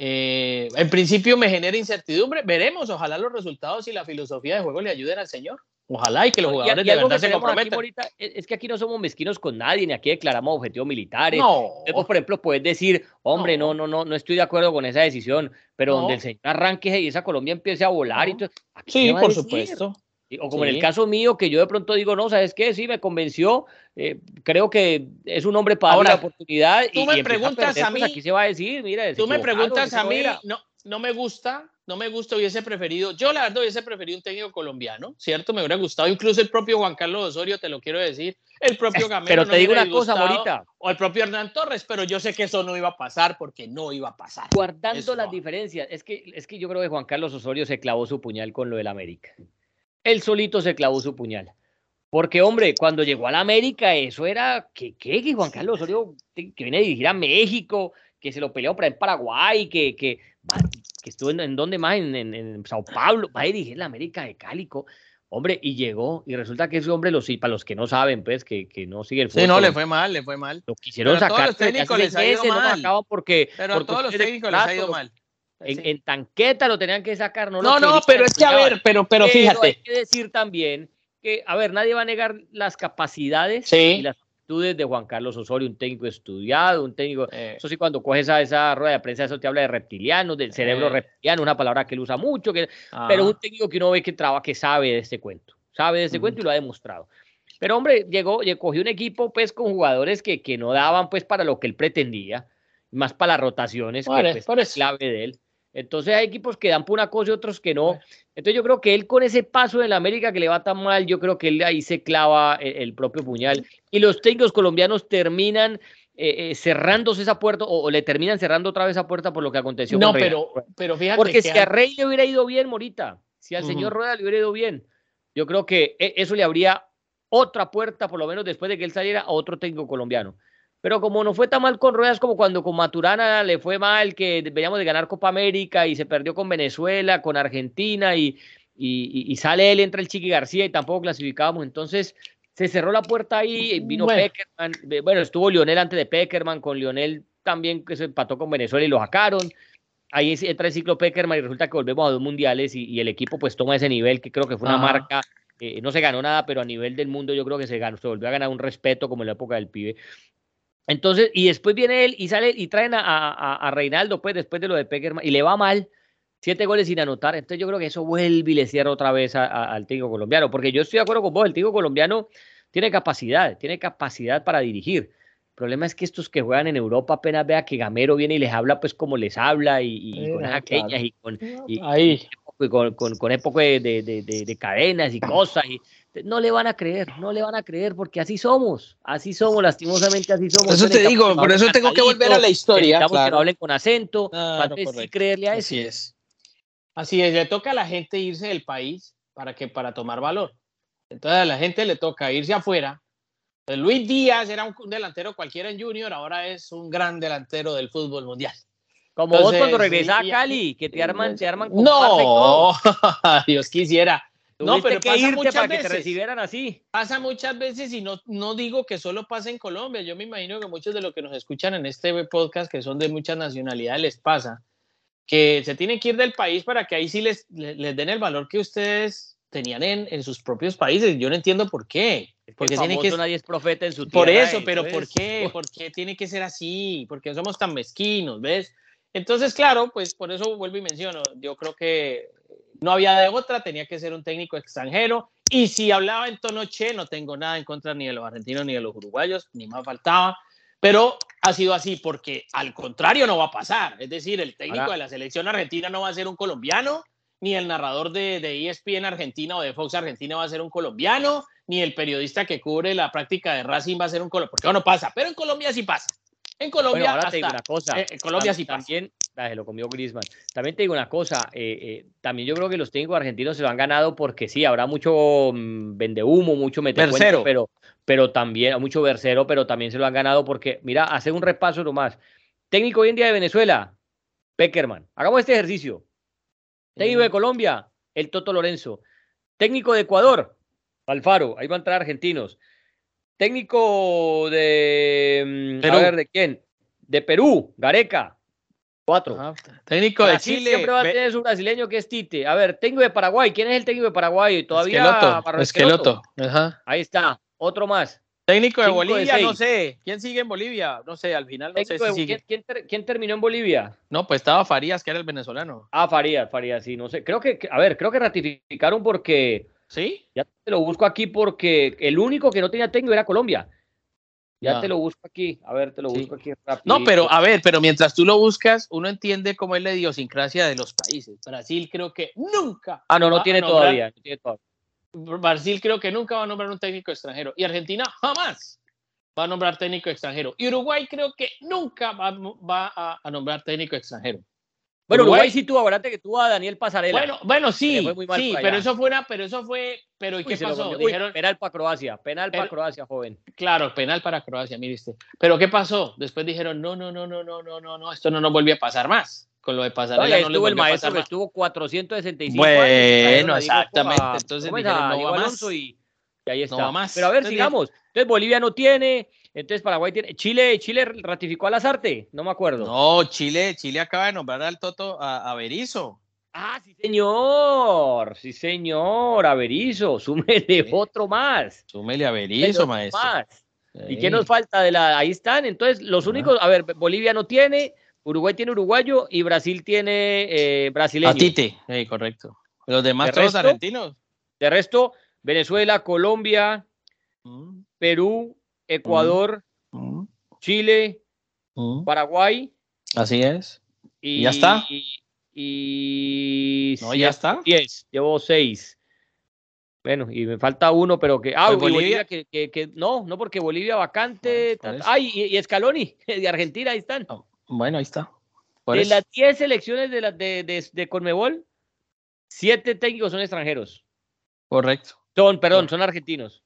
Eh, en principio me genera incertidumbre, veremos, ojalá los resultados y la filosofía de juego le ayuden al señor. Ojalá y que los jugadores de verdad se comprometan. es que aquí no somos mezquinos con nadie, ni aquí declaramos objetivos militares. No. por ejemplo, puedes decir, hombre, no. no, no, no, estoy de acuerdo con esa decisión, pero donde el señor arranque y esa Colombia empiece a volar. Y todo, sí, por supuesto. O como en el caso mío, que yo de pronto digo, no, ¿sabes qué? Sí, me convenció. Eh, creo que es un hombre para Ahora, la oportunidad. Tú me preguntas a, pues mí. aquí se va a decir, mira. Tú me preguntas a mí, no, no me gusta, no me gusta, hubiese preferido, yo la verdad hubiese preferido un técnico colombiano, ¿cierto? Me hubiera gustado, incluso el propio Juan Carlos Osorio, te lo quiero decir, el propio Gamero. Pero te digo una cosa, Morita. O el propio Hernán Torres, pero yo sé que eso no iba a pasar porque no iba a pasar. Guardando las diferencias, es que, es que yo creo que Juan Carlos Osorio se clavó su puñal con lo del América. Él solito se clavó su puñal. Porque, hombre, cuando llegó a la América, eso era que, que, Juan Carlos Osorio, que viene a dirigir a México, que se lo peleó para en Paraguay, que, que que estuvo en, donde más, en, en, Sao Paulo, va a dirigir la América de Cálico. Hombre, y llegó, y resulta que ese hombre, los, para los que no saben, pues, que, que no sigue el fútbol. Sí, no, le fue mal, le fue mal. Lo quisieron sacar. A todos los técnicos les ha ido mal. porque, pero a todos los técnicos les ha ido mal. En, tanqueta lo tenían que sacar, no No, no, pero es que, a ver, pero, pero, fíjate. Hay que decir también que, a ver, nadie va a negar las capacidades y las de Juan Carlos Osorio, un técnico estudiado, un técnico. Eh. Eso sí, cuando coges esa, esa rueda de prensa, eso te habla de reptilianos, del cerebro eh. reptiliano, una palabra que él usa mucho, que, pero es un técnico que uno ve que trabaja, que sabe de este cuento, sabe de este cuento y lo ha demostrado. Pero hombre, llegó, cogió un equipo pues con jugadores que, que no daban pues para lo que él pretendía, más para las rotaciones, que pues, es clave de él. Entonces hay equipos que dan por una cosa y otros que no. Entonces yo creo que él con ese paso en la América que le va tan mal, yo creo que él ahí se clava el, propio puñal. Y los técnicos colombianos terminan eh, eh, cerrándose esa puerta o, le terminan cerrando otra vez esa puerta por lo que aconteció. No, pero, pero fíjate. Porque si a Rey le hubiera ido bien, Morita, si al señor Rueda le hubiera ido bien, yo creo que e, eso le habría otra puerta, por lo menos después de que él saliera, a otro técnico colombiano. Pero como no fue tan mal con Ruedas como cuando con Maturana le fue mal, que veníamos de ganar Copa América y se perdió con Venezuela, con Argentina y, y, sale él, entra el Chiqui García y tampoco clasificábamos. Entonces se cerró la puerta ahí, vino Peckerman, bueno, estuvo Lionel antes de Peckerman, con Lionel también que se empató con Venezuela y lo sacaron. Ahí entra el ciclo Peckerman y resulta que volvemos a dos mundiales y, el equipo pues toma ese nivel que creo que fue una marca eh, no se ganó nada, pero a nivel del mundo yo creo que se ganó, se volvió a ganar un respeto como en la época del pibe. Entonces, y después viene él y sale y traen a, Reinaldo, pues después de lo de Peckerman, y le va mal, siete goles sin anotar. Entonces, yo creo que eso vuelve y le cierra otra vez al técnico colombiano, porque yo estoy de acuerdo con vos, el técnico colombiano tiene capacidad, tiene capacidad para dirigir. El problema es que estos que juegan en Europa apenas vea que Gamero viene y les habla, pues como les habla, y, con esas y con, Ahí. Con, con, con época de, de, de, cadenas y cosas. Y, no le van a creer, no le van a creer porque así somos, así somos, lastimosamente así somos. Eso te digo, por eso tengo que volver a la historia. Claro. que no hablen con acento, para creerle a eso. Así es. Así es, le toca a la gente irse del país para que para tomar valor. Entonces a la gente le toca irse afuera. Luis Díaz era un delantero cualquiera en Junior, ahora es un gran delantero del fútbol mundial. Como vos cuando regresás a Cali, que te arman, te arman con No, Dios quisiera. No, pero que pasa muchas para veces. que te recibieran así. Pasa muchas veces y no, no digo que solo pase en Colombia. Yo me imagino que muchos de los que nos escuchan en este podcast, que son de muchas nacionalidades, les pasa que se tienen que ir del país para que ahí sí les, les, den el valor que ustedes tenían en, en, sus propios países. Yo no entiendo por qué. Porque tiene que nadie es profeta en su tierra. Por eso, pero ¿por qué? ¿Por qué tiene que ser así? Porque somos tan mezquinos, ¿ves? Entonces, claro, pues por eso vuelvo y menciono, yo creo que no había de otra, tenía que ser un técnico extranjero. Y si hablaba en tono che, no tengo nada en contra ni de los argentinos ni de los uruguayos, ni más faltaba. Pero ha sido así porque al contrario no va a pasar. Es decir, el técnico de la selección argentina no va a ser un colombiano, ni el narrador de, de ESPN Argentina o de Fox Argentina va a ser un colombiano, ni el periodista que cubre la práctica de Racing va a ser un colombiano. Porque no pasa, pero en Colombia sí pasa. En Colombia, ahora te digo una cosa. Eh, en Colombia sí también, lo comió Griezmann. También te digo una cosa. Eh, eh, también yo creo que los técnicos argentinos se lo han ganado porque sí, habrá mucho mm, vende humo, mucho metecuento, pero, pero también, mucho versero, pero también se lo han ganado porque, mira, hace un repaso nomás. Técnico hoy en día de Venezuela, Peckerman. Hagamos este ejercicio. Técnico de Colombia, el Toto Lorenzo. Técnico de Ecuador, Alfaro. Ahí van a entrar argentinos. Técnico de. Mm, a ver, ¿de quién? De Perú, Gareca. Cuatro. Técnico de Chile. Siempre va a tener su brasileño que es Tite. A ver, técnico de Paraguay. ¿Quién es el técnico de Paraguay? Todavía. Esqueloto. Esqueloto. Ajá. Ahí está. Otro más. Técnico de Bolivia, no sé. ¿Quién sigue en Bolivia? No sé, al final no sé si sigue. ¿quién, terminó en Bolivia? No, pues estaba Farías, que era el venezolano. Ah, Farías, Farías, sí, no sé. Creo que, a ver, creo que ratificaron porque ¿Sí? Ya te lo busco aquí porque el único que no tenía técnico era Colombia. Ya te lo busco aquí. A ver, te lo busco aquí rápido. No, pero a ver, pero mientras tú lo buscas, uno entiende cómo es la idiosincrasia de los países. Brasil creo que nunca. Ah, no, no tiene, todavía, no tiene todavía. Brasil creo que nunca va a nombrar un técnico extranjero. Y Argentina jamás va a nombrar técnico extranjero. Y Uruguay creo que nunca va, va a nombrar técnico extranjero. Bueno, Uruguay, sí tuvo, acuérdate que tuvo a Daniel Pasarela. Bueno, bueno sí, sí, pero eso fue una, pero eso fue, pero ¿y qué pasó? Dijeron, penal para Croacia, penal para Croacia, joven. Claro, penal para Croacia, miriste. Pero ¿qué pasó? Después dijeron, no, no, no, no, no, no, no, no, esto no nos volvió a pasar más. Con lo de Pasarela no, no estuvo el maestro que estuvo 465 bueno, años. Bueno, exactamente. Entonces dijeron, no va más. Y, ahí está. No va más. Pero a ver, sigamos. Entonces Bolivia no tiene, entonces Paraguay tiene. Chile, Chile ratificó a Lazarte, no me acuerdo. No, Chile, Chile acaba de nombrar al Toto a, Berizo. Ah, sí, señor. Sí, señor. A Berizo. Súmele otro más. Súmele a Berizo, maestro. ¿Y qué nos falta de la? Ahí están. Entonces, los únicos. A ver, Bolivia no tiene. Uruguay tiene uruguayo y Brasil tiene eh, brasileño. A Tite, correcto. Los demás todos argentinos. De resto, Venezuela, Colombia, mm. Perú, Ecuador, Chile, Paraguay. Así es. Y, ya está. y... No, ya está. 10, llevo 6. Bueno, y me falta uno, pero que... Ah, Pues Bolivia, Bolivia- que, que- que- no, no, porque Bolivia vacante. Por eso. Ay, y, y Scaloni, de Argentina, ahí están. Bueno, ahí está. Por de eso. las 10 selecciones de, la, de, de, de Conmebol, 7 técnicos son extranjeros. Correcto, Son, perdón, Correcto. son argentinos.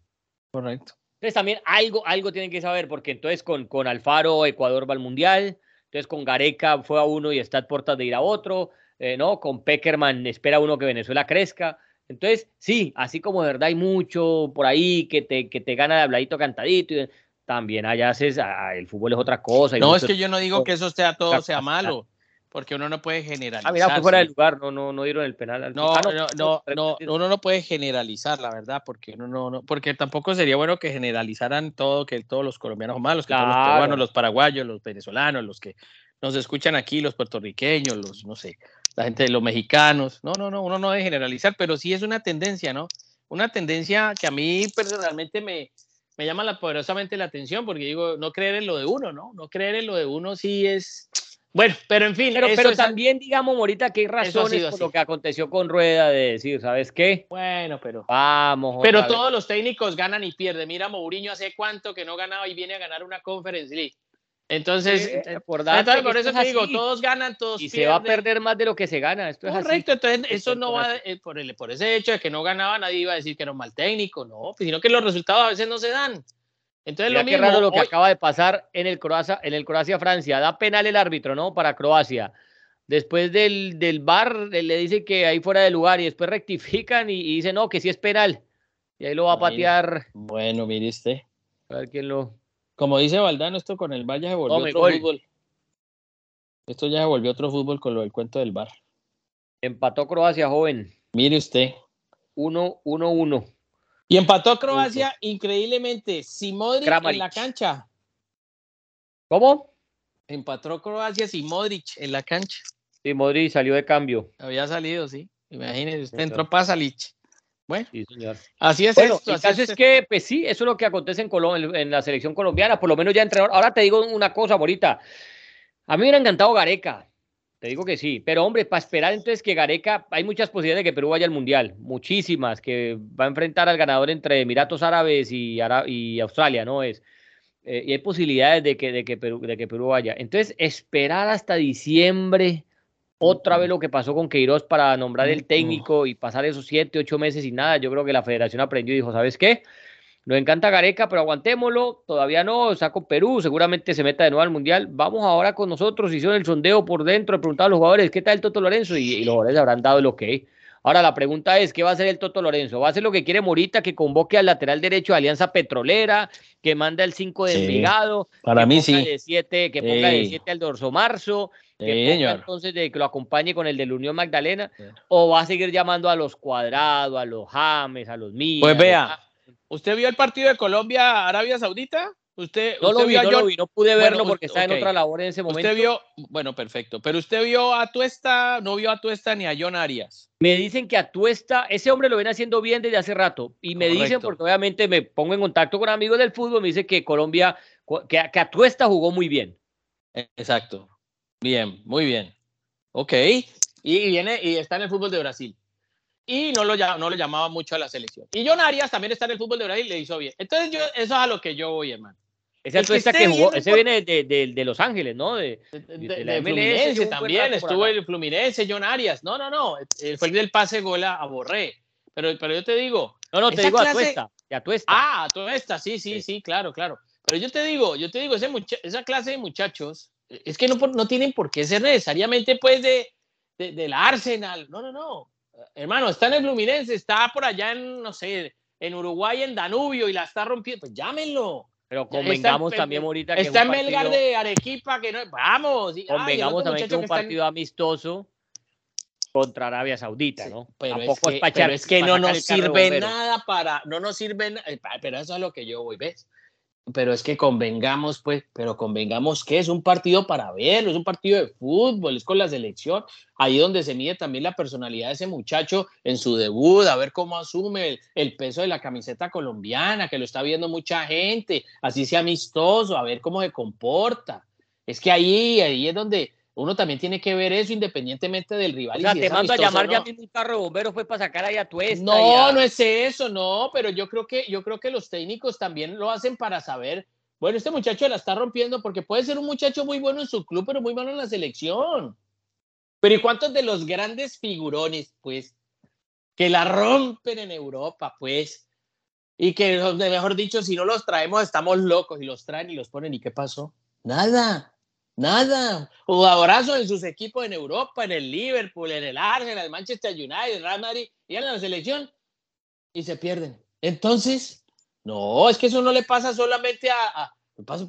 correcto. Entonces también algo, algo tienen que saber, porque entonces con, con Alfaro Ecuador va al Mundial, entonces con Gareca fue a uno y está a puertas de ir a otro, eh, ¿no? Con Peckerman espera uno que Venezuela crezca. Entonces, sí, así como de verdad hay mucho por ahí que te, que te gana de habladito cantadito, y también allá haces, el fútbol es otra cosa. No, es que yo no digo que eso sea todo sea malo, porque uno no puede generalizar. Ah, mira, fue fuera ¿sí? del lugar, no, no, no dieron el penal. al No, ah, no, no, no, uno no puede generalizar, la verdad, porque uno no, no, porque tampoco sería bueno que generalizaran todo, que todos los colombianos son malos, que todos los peruanos, los paraguayos, los venezolanos, los que nos escuchan aquí, los puertorriqueños, los, no sé, la gente de los mexicanos. No, no, no, uno no debe generalizar, pero sí es una tendencia, ¿no? Una tendencia que a mí personalmente me, me llama la, poderosamente la atención, porque digo, no creer en lo de uno, ¿no? No creer en lo de uno sí es... Bueno, pero en fin, Pero, eso pero es- también, digamos, Morita, que hay razones por así. lo que aconteció con Rueda de decir, ¿sabes qué? Bueno, pero... Vamos. Pero vez. todos los técnicos ganan y pierden. Mira, Mourinho hace cuánto que no ganaba y viene a ganar una Conference League. Entonces, Eh, eh, acordate entonces por eso es te digo, todos ganan, todos Y se pierden. va a perder más de lo que se gana. Esto es así. Correcto, entonces eso no va, eh, por, el, por ese hecho de que no ganaba, nadie iba a decir que era un mal técnico, no, sino que los resultados a veces no se dan. Entonces Mira lo mismo. raro lo que hoy- acaba de pasar en el Croacia, en el Croacia-Francia. Da penal el árbitro, ¿no? Para Croacia. Después del, del bar le dice que ahí fuera de lugar y después rectifican y, y dice no, que sí es penal. Y ahí lo va a patear. Bueno, mire usted. A ver quién lo. Como dice Valdano, esto con el Valle se volvió Tome, otro gol. fútbol. Esto ya se volvió otro fútbol con lo del cuento del bar. Empató Croacia, joven. Mire usted. 1-1-1. Y empató Croacia increíblemente. Si Modric en la cancha. ¿Cómo? Empató Croacia sin Modric en la cancha. Sí, Modri salió de cambio. Había salido, sí. Imagínese, usted entró claro. para Salic. Bueno, Sí, señor. así es Bueno, esto. el así caso es que, pues sí, eso es lo que acontece en, Colom- en la selección colombiana, por lo menos ya entrenador. Ahora te digo una cosa, ahorita. A mí me hubiera encantado Gareca, te digo que sí, pero hombre, para esperar entonces que Gareca, hay muchas posibilidades de que Perú vaya al Mundial, muchísimas, que va a enfrentar al ganador entre Emiratos Árabes y, Ara- y Australia, ¿no? Es, eh, y hay posibilidades de que, de, que Perú, de que Perú vaya. Entonces, esperar hasta diciembre, otra vez lo que pasó con Queiroz para nombrar el técnico y pasar esos siete, ocho meses y nada, yo creo que la federación aprendió y dijo, ¿sabes qué? Nos encanta Gareca, pero aguantémoslo, todavía no, saco Perú, seguramente se meta de nuevo al Mundial, vamos ahora con nosotros, hicieron el sondeo por dentro, preguntaron a los jugadores, ¿qué tal el Toto Lorenzo? Y, y los jugadores habrán dado lo que Ahora la pregunta es, ¿qué va a hacer el Toto Lorenzo? ¿Va a hacer lo que quiere Morita, que convoque al lateral derecho de Alianza Petrolera, que manda el 5 de Sí, Envigado, Para que mí ponga sí. de siete, que ponga de Sí. 7 al Dorso Marzo, que ponga señor. entonces de que lo acompañe con el de la Unión Magdalena, o va a seguir llamando a los Cuadrados, a los James, a los Mías. Pues vea, ¿usted vio el partido de Colombia-Arabia Saudita? ¿Usted, No lo vi, vio a no lo vi, no pude Bueno, verlo porque estaba en otra labor en ese momento. Usted vio, bueno, perfecto, pero usted vio a Tuesta, no vio a Tuesta ni a John Arias. Me dicen que Atuesta, ese hombre lo ven haciendo bien desde hace rato. Y me dicen, porque obviamente me pongo en contacto con amigos del fútbol, me dicen que Colombia, que, que Atuesta jugó muy bien. Exacto. Bien, muy bien. Ok. Y viene y está en el fútbol de Brasil. Y no lo, no lo llamaba mucho a la selección. Y John Arias también está en el fútbol de Brasil y le hizo bien. Entonces, yo, eso es a lo que yo voy, hermano. Ese El que que jugó, ese por- viene de, de- de Los Ángeles, ¿no? De, De, la MLS, Fluminense también, estuvo el Fluminense, John Arias. No, no, no. Fue el del pase gol a, a Borré. Pero, pero yo te digo, no, no, te digo clase- Atuesta, de Atuesta. Ah, tú esta, sí, sí, Sí. sí, claro, claro. Pero yo te digo, yo te digo, ese mucha- esa clase de muchachos, es que no, no tienen por qué ser necesariamente, pues, de, de- del Arsenal. No, no, no. Hermano, está en el Fluminense, está por allá en, no sé, en Uruguay, en Danubio, y la está rompiendo. Pues llámenlo. pero convengamos en- también ahorita que es Está en Melgar de Arequipa, que no. Vamos. y- convengamos también que es un en- partido amistoso contra Arabia Saudita, Sí, ¿no? Pero Tampoco es que, pero echar- es que no nos sirve nada para, no nos sirve, eh, pero eso es lo que yo voy, ¿ves? Pero es que convengamos, pues, pero convengamos que es un partido para verlo, es un partido de fútbol, es con la selección, ahí donde se mide también la personalidad de ese muchacho en su debut, a ver cómo asume el, el peso de la camiseta colombiana, que lo está viendo mucha gente, así sea amistoso, a ver cómo se comporta. Es que ahí, ahí es donde, uno también tiene que ver eso independientemente del rival. O sea, te mando a llamar ya mismo un carro bombero fue para sacar ahí a tu No, no es eso, no, pero yo creo que yo creo que los técnicos también lo hacen para saber, bueno, este muchacho la está rompiendo porque puede ser un muchacho muy bueno en su club, pero muy malo en la selección. Pero ¿y cuántos de los grandes figurones, pues, que la rompen en Europa, pues, y que, mejor dicho, si no los traemos, estamos locos y los traen y los ponen, ¿y qué pasó? Nada, nada. Jugadorazos en sus equipos en Europa, en el Liverpool, en el Arsenal, el Manchester United, el Real Madrid, y en la selección y se pierden. Entonces, no, es que eso no le pasa solamente a,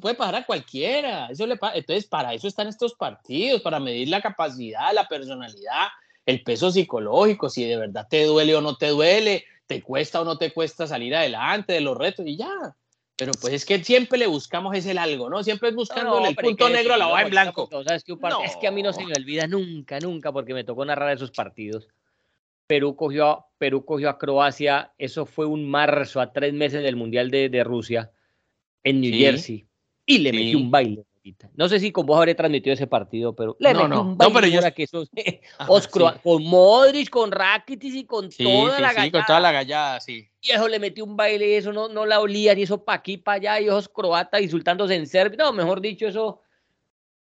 puede pasar a cualquiera. Eso le Entonces, para eso están estos partidos, para medir la capacidad, la personalidad, el peso psicológico, si de verdad te duele o no te duele, te cuesta o no te cuesta salir adelante de los retos y ya. Pero pues es que siempre le buscamos ese algo, ¿no? Siempre es buscando el punto negro a la hoja en blanco. Es que a mí no se me olvida nunca, nunca, porque me tocó narrar esos partidos. Perú cogió, a, Perú cogió a Croacia, eso fue un marzo, a tres meses del Mundial de, Rusia, en New Jersey, y le metió un baile. No sé si con vos habré transmitido ese partido, pero le no, no, un no, pero yo... que esos, con Modric, con Rakitic y con toda la gallada. Sí, con toda la gallada, sí. Y eso le metió un baile y eso no, no la olía, ni eso pa' aquí, pa' allá, y esos croatas insultándose en Serbia. No, mejor dicho, eso.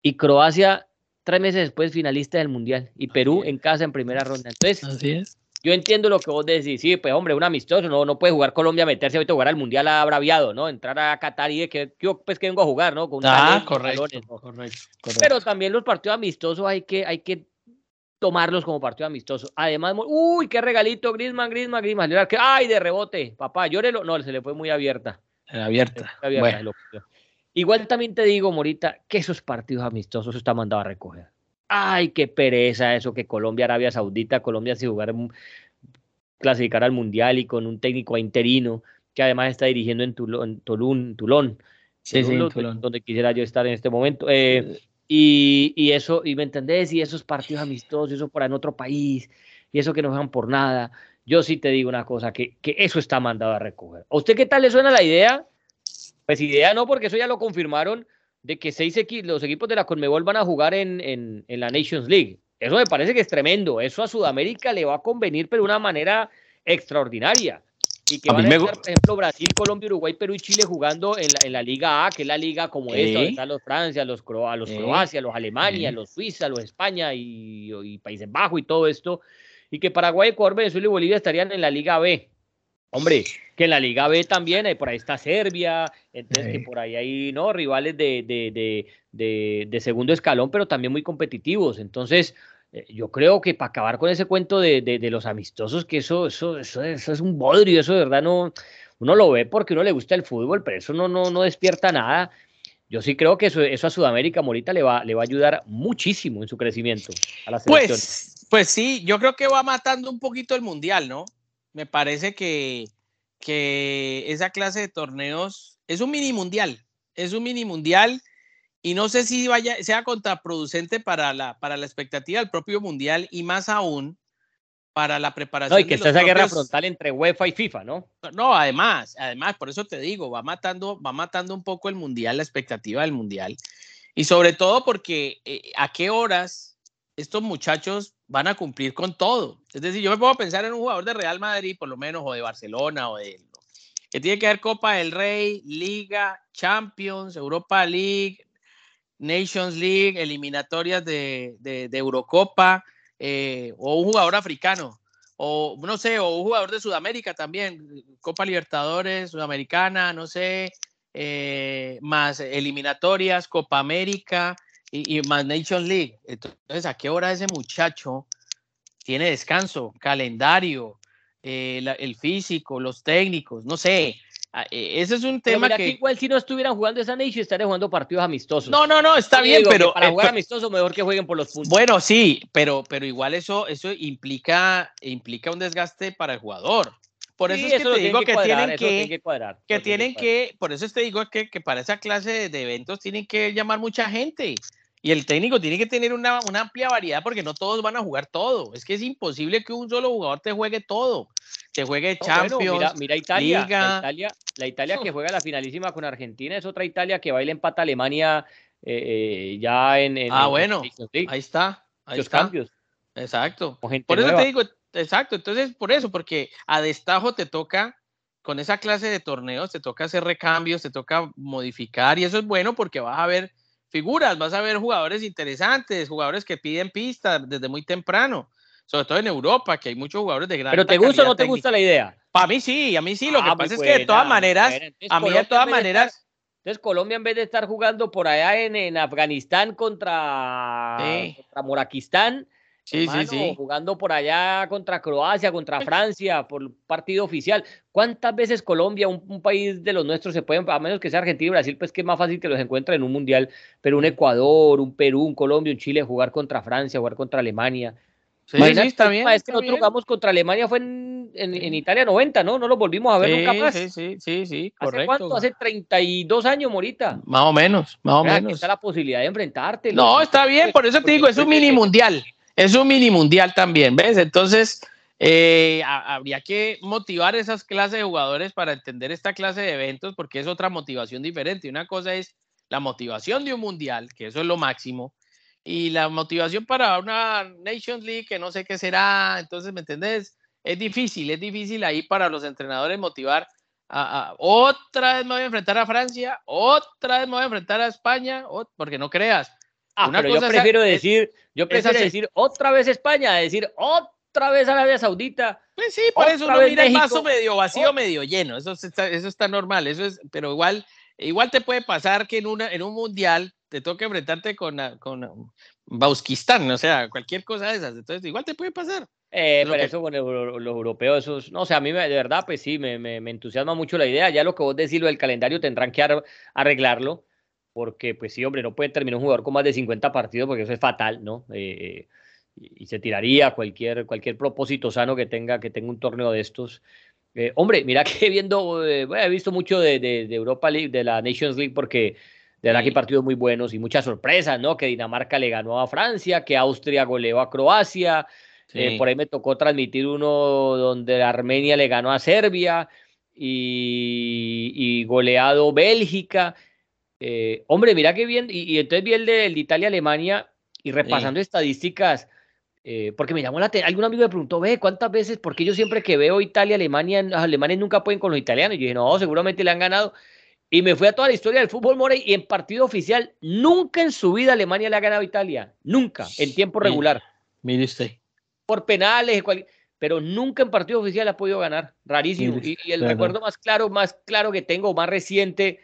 Y Croacia, tres meses después, finalista del Mundial. Y Perú en casa en primera ronda. Entonces, Así es. Yo entiendo lo que vos decís, sí, pues hombre, un amistoso, no, no puede jugar Colombia, meterse ahorita a jugar al Mundial abraviado, ¿no? Entrar a Qatar y que yo pues que vengo a jugar, ¿no? Con ah, correcto, correcto, Pero también los partidos amistosos hay que, hay que tomarlos como partido amistoso. Además, uy, qué regalito, Grisman, Grisman, Grisman. Ay, de rebote, papá, llórelo. No, se le fue muy abierta. abierta. Igual también te digo, Morita, que esos partidos amistosos están mandados a recoger ay, qué pereza eso que Colombia, Arabia Saudita, Colombia se jugar, clasificar al Mundial y con un técnico interino que además está dirigiendo en Tulón, Tulón, Tulón, donde quisiera yo estar en este momento. Eh. Y, y, eso, y me entendés, y esos partidos amistosos, eso por en otro país, y eso que no van por nada. Yo sí te digo una cosa, que, que eso está mandado a recoger. ¿A usted qué tal le suena la idea? Pues idea no, porque eso ya lo confirmaron de que seis los equipos de la Conmebol van a jugar en, en, en, la Nations League. Eso me parece que es tremendo. Eso a Sudamérica le va a convenir, pero de una manera extraordinaria. Y que van a estar, por ejemplo, Brasil, Colombia, Uruguay, Perú y Chile jugando en la, en la Liga A, que es la liga como esta, donde están los Francia, los, Cro los Croacia, los Alemania, los Suiza, los España y, y, Países Bajos y todo esto. Y que Paraguay, Ecuador, Venezuela y Bolivia estarían en la Liga B. Hombre, que en la Liga B también, por ahí está Serbia, entonces que por ahí hay ¿no? rivales de, de, de, de, segundo escalón, pero también muy competitivos. Entonces, eh, yo creo que para acabar con ese cuento de, los amistosos, que eso, eso, eso, es un bodrio, eso de verdad no, uno lo ve porque uno le gusta el fútbol, pero eso no, no, no despierta nada. Yo sí creo que eso, eso a Sudamérica, Morita, le va, le va a ayudar muchísimo en su crecimiento a la selección. Pues, pues sí, yo creo que va matando un poquito el mundial, ¿no? me parece que, que esa clase de torneos es un mini mundial, es un mini mundial y no sé si vaya, sea contraproducente para la, para la expectativa del propio mundial y más aún para la preparación. No, y que está esa guerra frontal entre UEFA y FIFA, ¿no? No, además, además, por eso te digo, va matando, va matando un poco el mundial, la expectativa del mundial. Y sobre todo porque eh, a qué horas estos muchachos van a cumplir con todo. Es decir, yo me puedo pensar en un jugador de Real Madrid, por lo menos, o de Barcelona, o de que tiene que ver Copa del Rey, Liga, Champions, Europa League, Nations League, eliminatorias de, de, Eurocopa, eh, o un jugador africano, o no sé, o un jugador de Sudamérica también, Copa Libertadores, Sudamericana, no sé, eh, más eliminatorias, Copa América, y, más Nation League. Entonces, ¿a qué hora ese muchacho tiene descanso, calendario, eh, el físico, los técnicos? No sé. Ah, e, ese es un tema que... igual si no estuvieran jugando esa Nation estarían jugando partidos amistosos. No, no, no, está bien, pero para jugar amistoso mejor que jueguen por los puntos. Bueno, sí, pero, pero igual eso, eso implica, implica un desgaste para el jugador. Por eso es que te digo que, tienen que, que, tienen que, por eso te digo que, que para esa clase de eventos tienen que llamar mucha gente. Y el técnico tiene que tener una, amplia variedad porque no todos van a jugar todo. Es que es imposible que un solo jugador te juegue todo. Te juegue Champions, mira, Italia, La Italia, la Italia que juega la finalísima con Argentina es otra Italia que baila empata Alemania eh, ya en, Ah, bueno, ahí está. Ahí está. cambios. Exacto. Por eso te digo, exacto. Entonces, por eso, porque a destajo te toca, con esa clase de torneos, te toca hacer recambios, te toca modificar, y eso es bueno porque vas a ver figuras, vas a ver jugadores interesantes, jugadores que piden pistas desde muy temprano, sobre todo en Europa, que hay muchos jugadores de gran ¿Pero te gusta o no te gusta la idea? Para mí sí, a mí sí, lo que ah, pasa es que de todas maneras, a mí de todas maneras... entonces Colombia en vez de estar jugando por allá en, en Afganistán contra, contra Moraquistán, Sí, sí, sí. Jugando por allá contra Croacia, contra pues Francia, por partido oficial. ¿Cuántas veces Colombia, un, país de los nuestros, se pueden, a menos que sea Argentina y Brasil, pues que es más fácil que los encuentren en un mundial, pero un Ecuador, un Perú, un Colombia, un Chile, jugar contra Francia, jugar contra Alemania? Sí, sí, está bien. Es que nosotros jugamos contra Alemania fue en, en, Italia 90, ¿no? No lo volvimos a ver nunca más. Sí, sí, sí, sí, correcto. ¿Hace cuánto? Hace 32 años, Morita. Más o menos, más o menos. está la posibilidad de enfrentarte. No, está bien, por eso te digo, es un mini mundial. Es un mini mundial también, ¿ves? Entonces, eh, habría que motivar esas clases de jugadores para entender esta clase de eventos porque es otra motivación diferente. Una cosa es la motivación de un mundial, que eso es lo máximo, y la motivación para una Nations League, que no sé qué será. Entonces, ¿me entendés? Es difícil, es difícil ahí para los entrenadores motivar. A, otra vez me voy a enfrentar a Francia, otra vez me voy a enfrentar a España, porque no creas, Ah, pero yo prefiero decir, yo prefiero decir otra vez España, decir otra vez Arabia Saudita. Pues sí, por eso uno mira el vaso medio vacío, medio lleno. Eso está, eso está normal, eso es, pero igual, igual te puede pasar que en una, en un mundial te toque enfrentarte con, con Bauskistán, o sea, cualquier cosa de esas. Entonces, igual te puede pasar. Eh, pero eso con los europeos, eso, no o sea, a mí de verdad, pues sí, me, me, me, entusiasma mucho la idea. Ya lo que vos decís, lo del calendario tendrán que arreglarlo porque pues sí, hombre, no puede terminar un jugador con más de 50 partidos porque eso es fatal, ¿no? Eh, y se tiraría cualquier, cualquier propósito sano que tenga, que tenga un torneo de estos. Eh, hombre, mira que viendo, eh, he visto mucho de, de, Europa League, de la Nations League, porque de verdad que hay partidos muy buenos y muchas sorpresas, ¿no? Que Dinamarca le ganó a Francia, que Austria goleó a Croacia, por ahí me tocó transmitir uno donde Armenia le ganó a Serbia y, y goleado Bélgica. Eh, hombre, mira qué bien. Y, entonces vi el de, Italia-Alemania y repasando estadísticas, eh, porque me llamó la atención. Algún amigo me preguntó, ve, ¿cuántas veces? Porque yo siempre que veo Italia-Alemania, los alemanes nunca pueden con los italianos. Y yo dije, no, seguramente le han ganado. Y me fui a toda la historia del fútbol, More, y en partido oficial, nunca en su vida Alemania le ha ganado a Italia. Nunca, en tiempo regular. Mire usted. Por penales, pero nunca en partido oficial ha podido ganar. Rarísimo. y, el recuerdo más claro, más claro que tengo, más reciente,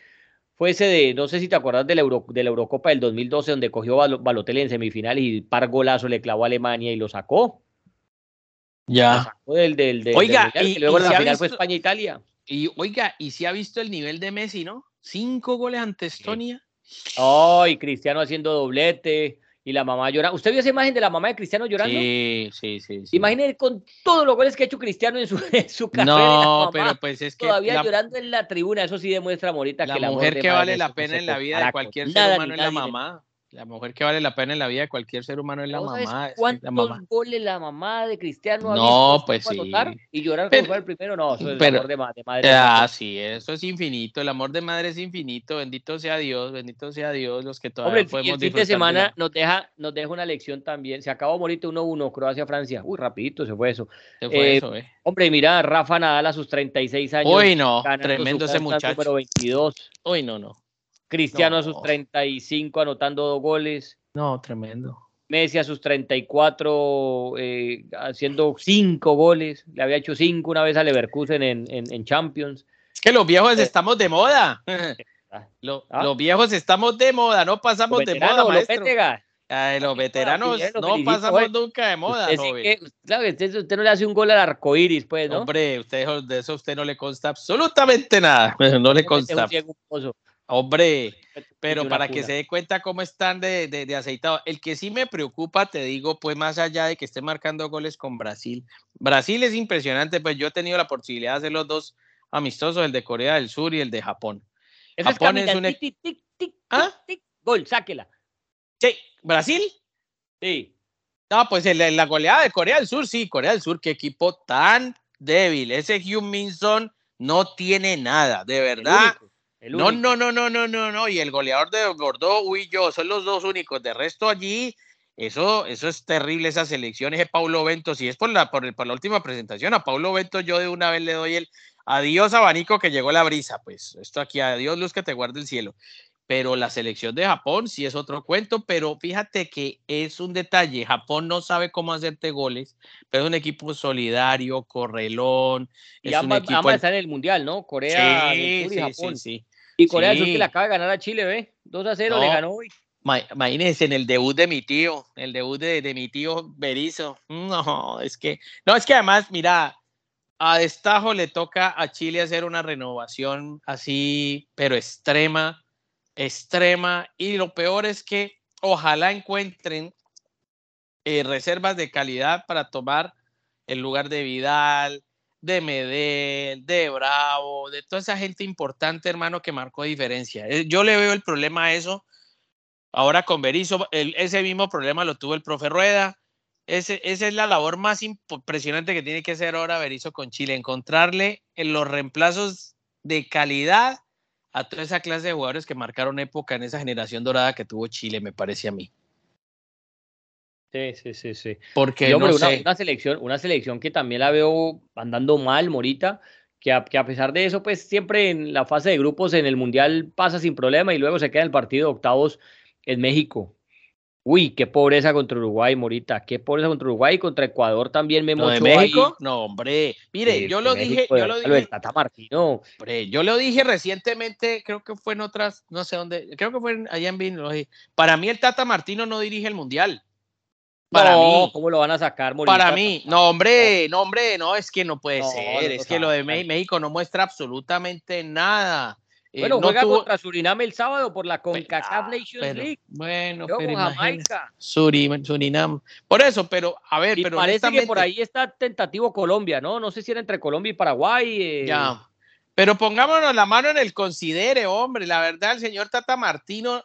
fue ese de, no sé si te acuerdas de la, de la Eurocopa del 2012, donde cogió Balotelli en semifinal y par golazo le clavó a Alemania y lo sacó. Ya. Lo sacó del, del, oiga, y, luego la final fue España-Italia. Y oiga, y si ha visto el nivel de Messi, ¿no? Cinco goles ante Estonia. Ay, Cristiano haciendo doblete y la mamá llorando. ¿Usted vio esa imagen de la mamá de Cristiano llorando? Sí, sí, sí. sí. Con todos los goles que ha hecho Cristiano en su, su carrera. No, pero pues es que. Todavía llorando en la tribuna, eso sí demuestra, Morita, que la mujer que vale la pena en la vida de cualquier ser humano es la mamá. La mujer que vale la pena en la vida de cualquier ser humano es la mamá. ¿Cuántos la mamá. goles la mamá de Cristiano ha No, pues sí. Y llorar pero, fue el primero, no, eso es el amor de, de madre. Ah, sí, eso es infinito. El amor de madre es infinito. Bendito sea Dios, bendito sea Dios, los que todavía Hombre, podemos el fin de semana nos deja, nos deja una lección también. Se acabó morito 1-1, Croacia-Francia. Uy, rapidito se fue eso. Se fue eh, eso, eh. Hombre, mira, Rafa Nadal a sus 36 años. Uy, no, tremendo ese muchacho. Número 22. Uy, no, no. Cristiano a sus 35 anotando dos goles. No, tremendo. Messi a sus 34 eh, haciendo cinco goles. Le había hecho cinco una vez a Leverkusen en, en, Champions. Es que los viejos eh, estamos de moda. Ah. ¿Ah? Los viejos estamos de moda, no pasamos de moda, maestro. los veteranos no pasamos nunca de moda. Usted, claro, usted, no le hace un gol al arcoíris, pues, ¿no? Hombre, usted, de eso usted no le consta absolutamente nada. No le consta. Hombre, pero para que se dé cuenta cómo están de, de, aceitado. El que sí me preocupa, te digo, pues más allá de que esté marcando goles con Brasil. Brasil es impresionante, pues yo he tenido la posibilidad de hacer los dos amistosos, el de Corea del Sur y el de Japón. Japón es, un... ¿Ah? gol, sáquela. Sí, ¿Brasil? Sí. No, pues la, goleada de Corea del Sur, sí, Corea del Sur, qué equipo tan débil. Ese Hyun Min Son no tiene nada, de verdad No, no, no, no, no, no, no. Y el goleador de Bordeaux, uy, yo, son los dos únicos. De resto allí, eso, eso es terrible, esa selección. Ese Paulo Bento, si es por la, por, por la última presentación, a Paulo Bento yo de una vez le doy el adiós abanico que llegó la brisa. Pues esto aquí, adiós luz que te guarde el cielo pero la selección de Japón sí es otro cuento, pero fíjate que es un detalle, Japón no sabe cómo hacerte goles, pero es un equipo solidario, correlón. Y es ambas, un equipo... están en el Mundial, ¿no? Corea sí, Sur y Japón. Sí, y Corea del Sur que le acaba de ganar a Chile, ¿ve? 2 a 0 le ganó hoy. Imagínense en el debut de mi tío, el debut de, de mi tío Berizo. No, es que, no, es que además, mira, a destajo le toca a Chile hacer una renovación así, pero extrema extrema y lo peor es que ojalá encuentren eh, reservas de calidad para tomar el lugar de Vidal, de Medel, de Bravo, de toda esa gente importante, hermano, que marcó diferencia. Eh, yo le veo el problema a eso. Ahora con Berizzo, ese mismo problema lo tuvo el profe Rueda. Esa es la labor más impresionante que tiene que hacer ahora Berizzo con Chile, encontrarle en los reemplazos de calidad a toda esa clase de jugadores que marcaron época en esa generación dorada que tuvo Chile, me parece a mí. Sí, sí, sí, sí. Porque no una, selección, una selección que también la veo andando mal, Morita, que a, que a, pesar de eso, pues siempre en la fase de grupos en el Mundial pasa sin problema y luego se queda en el partido de octavos en México. Uy, qué pobreza contra Uruguay, Morita. Qué pobreza contra Uruguay y contra Ecuador también me ¿No de México? No, hombre. Mire, yo lo dije. yo lo dije. Tata Martino. Hombre, yo lo dije recientemente, creo que fue en otras, no sé dónde, creo que fue allá en Vino. Para mí, el Tata Martino no dirige el mundial. Para mí. ¿Cómo lo van a sacar, Morita? Para mí, no, hombre, no, hombre, no, es que no puede ser. es que lo de México no muestra absolutamente nada. Eh, bueno, juega contra Suriname el sábado por la CONCACAF Nations League. Bueno, pero Jamaica. Surinam. Por eso, pero a ver, pero parece que por ahí está tentativo Colombia, ¿no? No sé si era entre Colombia y Paraguay. Eh. Ya. Pero pongámonos la mano en el considere, hombre. La verdad, el señor Tata Martino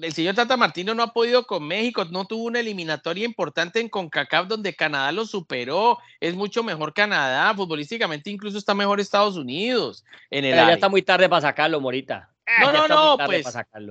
el señor Tata Martino no ha podido con México, no tuvo una eliminatoria importante en CONCACAF donde Canadá lo superó, es mucho mejor Canadá, futbolísticamente incluso está mejor Estados Unidos. En el ya está muy tarde para sacarlo, Morita. No, no, no, pues,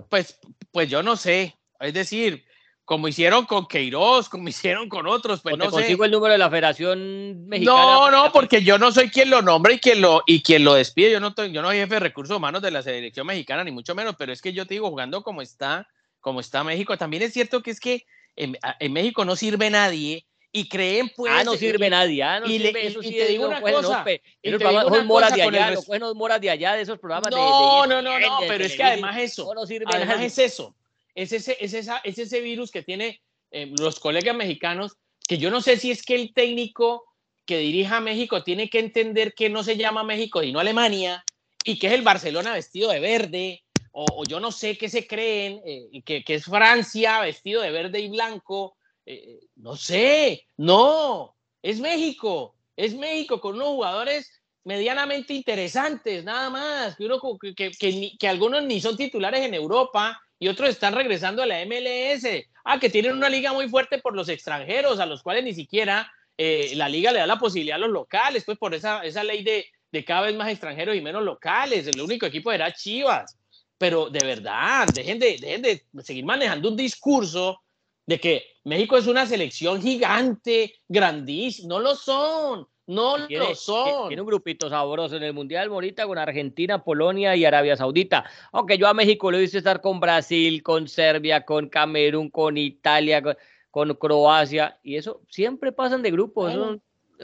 pues, pues yo no sé, es decir, como hicieron con Queiroz, como hicieron con otros, pues no consigo el número de la Federación Mexicana. No, no, porque yo no soy quien lo nombra y quien lo y quien lo despide. Yo no yo no soy jefe de recursos humanos de la selección mexicana ni mucho menos, pero es que yo te digo jugando como está, como está México, también es cierto que es que en, México no sirve nadie y creen pues ah no sirve nadie. Ah no y, sirve, eso y te digo una cosa y te digo una moras de allá los buenos moras de allá de esos programas no no no no pero es que además eso no además es eso es ese, es, esa, es ese virus que tiene eh, los colegas mexicanos, que yo no sé si es que el técnico que dirija a México tiene que entender que no se llama México y no Alemania, y que es el Barcelona vestido de verde, o, yo no sé qué se creen, eh, que, que, es Francia vestido de verde y blanco, eh, no sé, no, es México, es México con unos jugadores medianamente interesantes, nada más, que, uno, que, que, que algunos ni son titulares en Europa, y otros están regresando a la MLS. Ah, que tienen una liga muy fuerte por los extranjeros, a los cuales ni siquiera eh, la liga le da la posibilidad a los locales, pues por esa, esa ley de, de cada vez más extranjeros y menos locales. El único equipo era Chivas. Pero de verdad, dejen de, dejen de seguir manejando un discurso de que México es una selección gigante, grandísima. No lo son. No lo son. Tiene un grupito sabroso en el Mundial, Morita, con Argentina, Polonia y Arabia Saudita. Aunque yo a México le hice estar con Brasil, con Serbia, con Camerún, con Italia, con, Croacia. Y eso siempre pasan de grupos.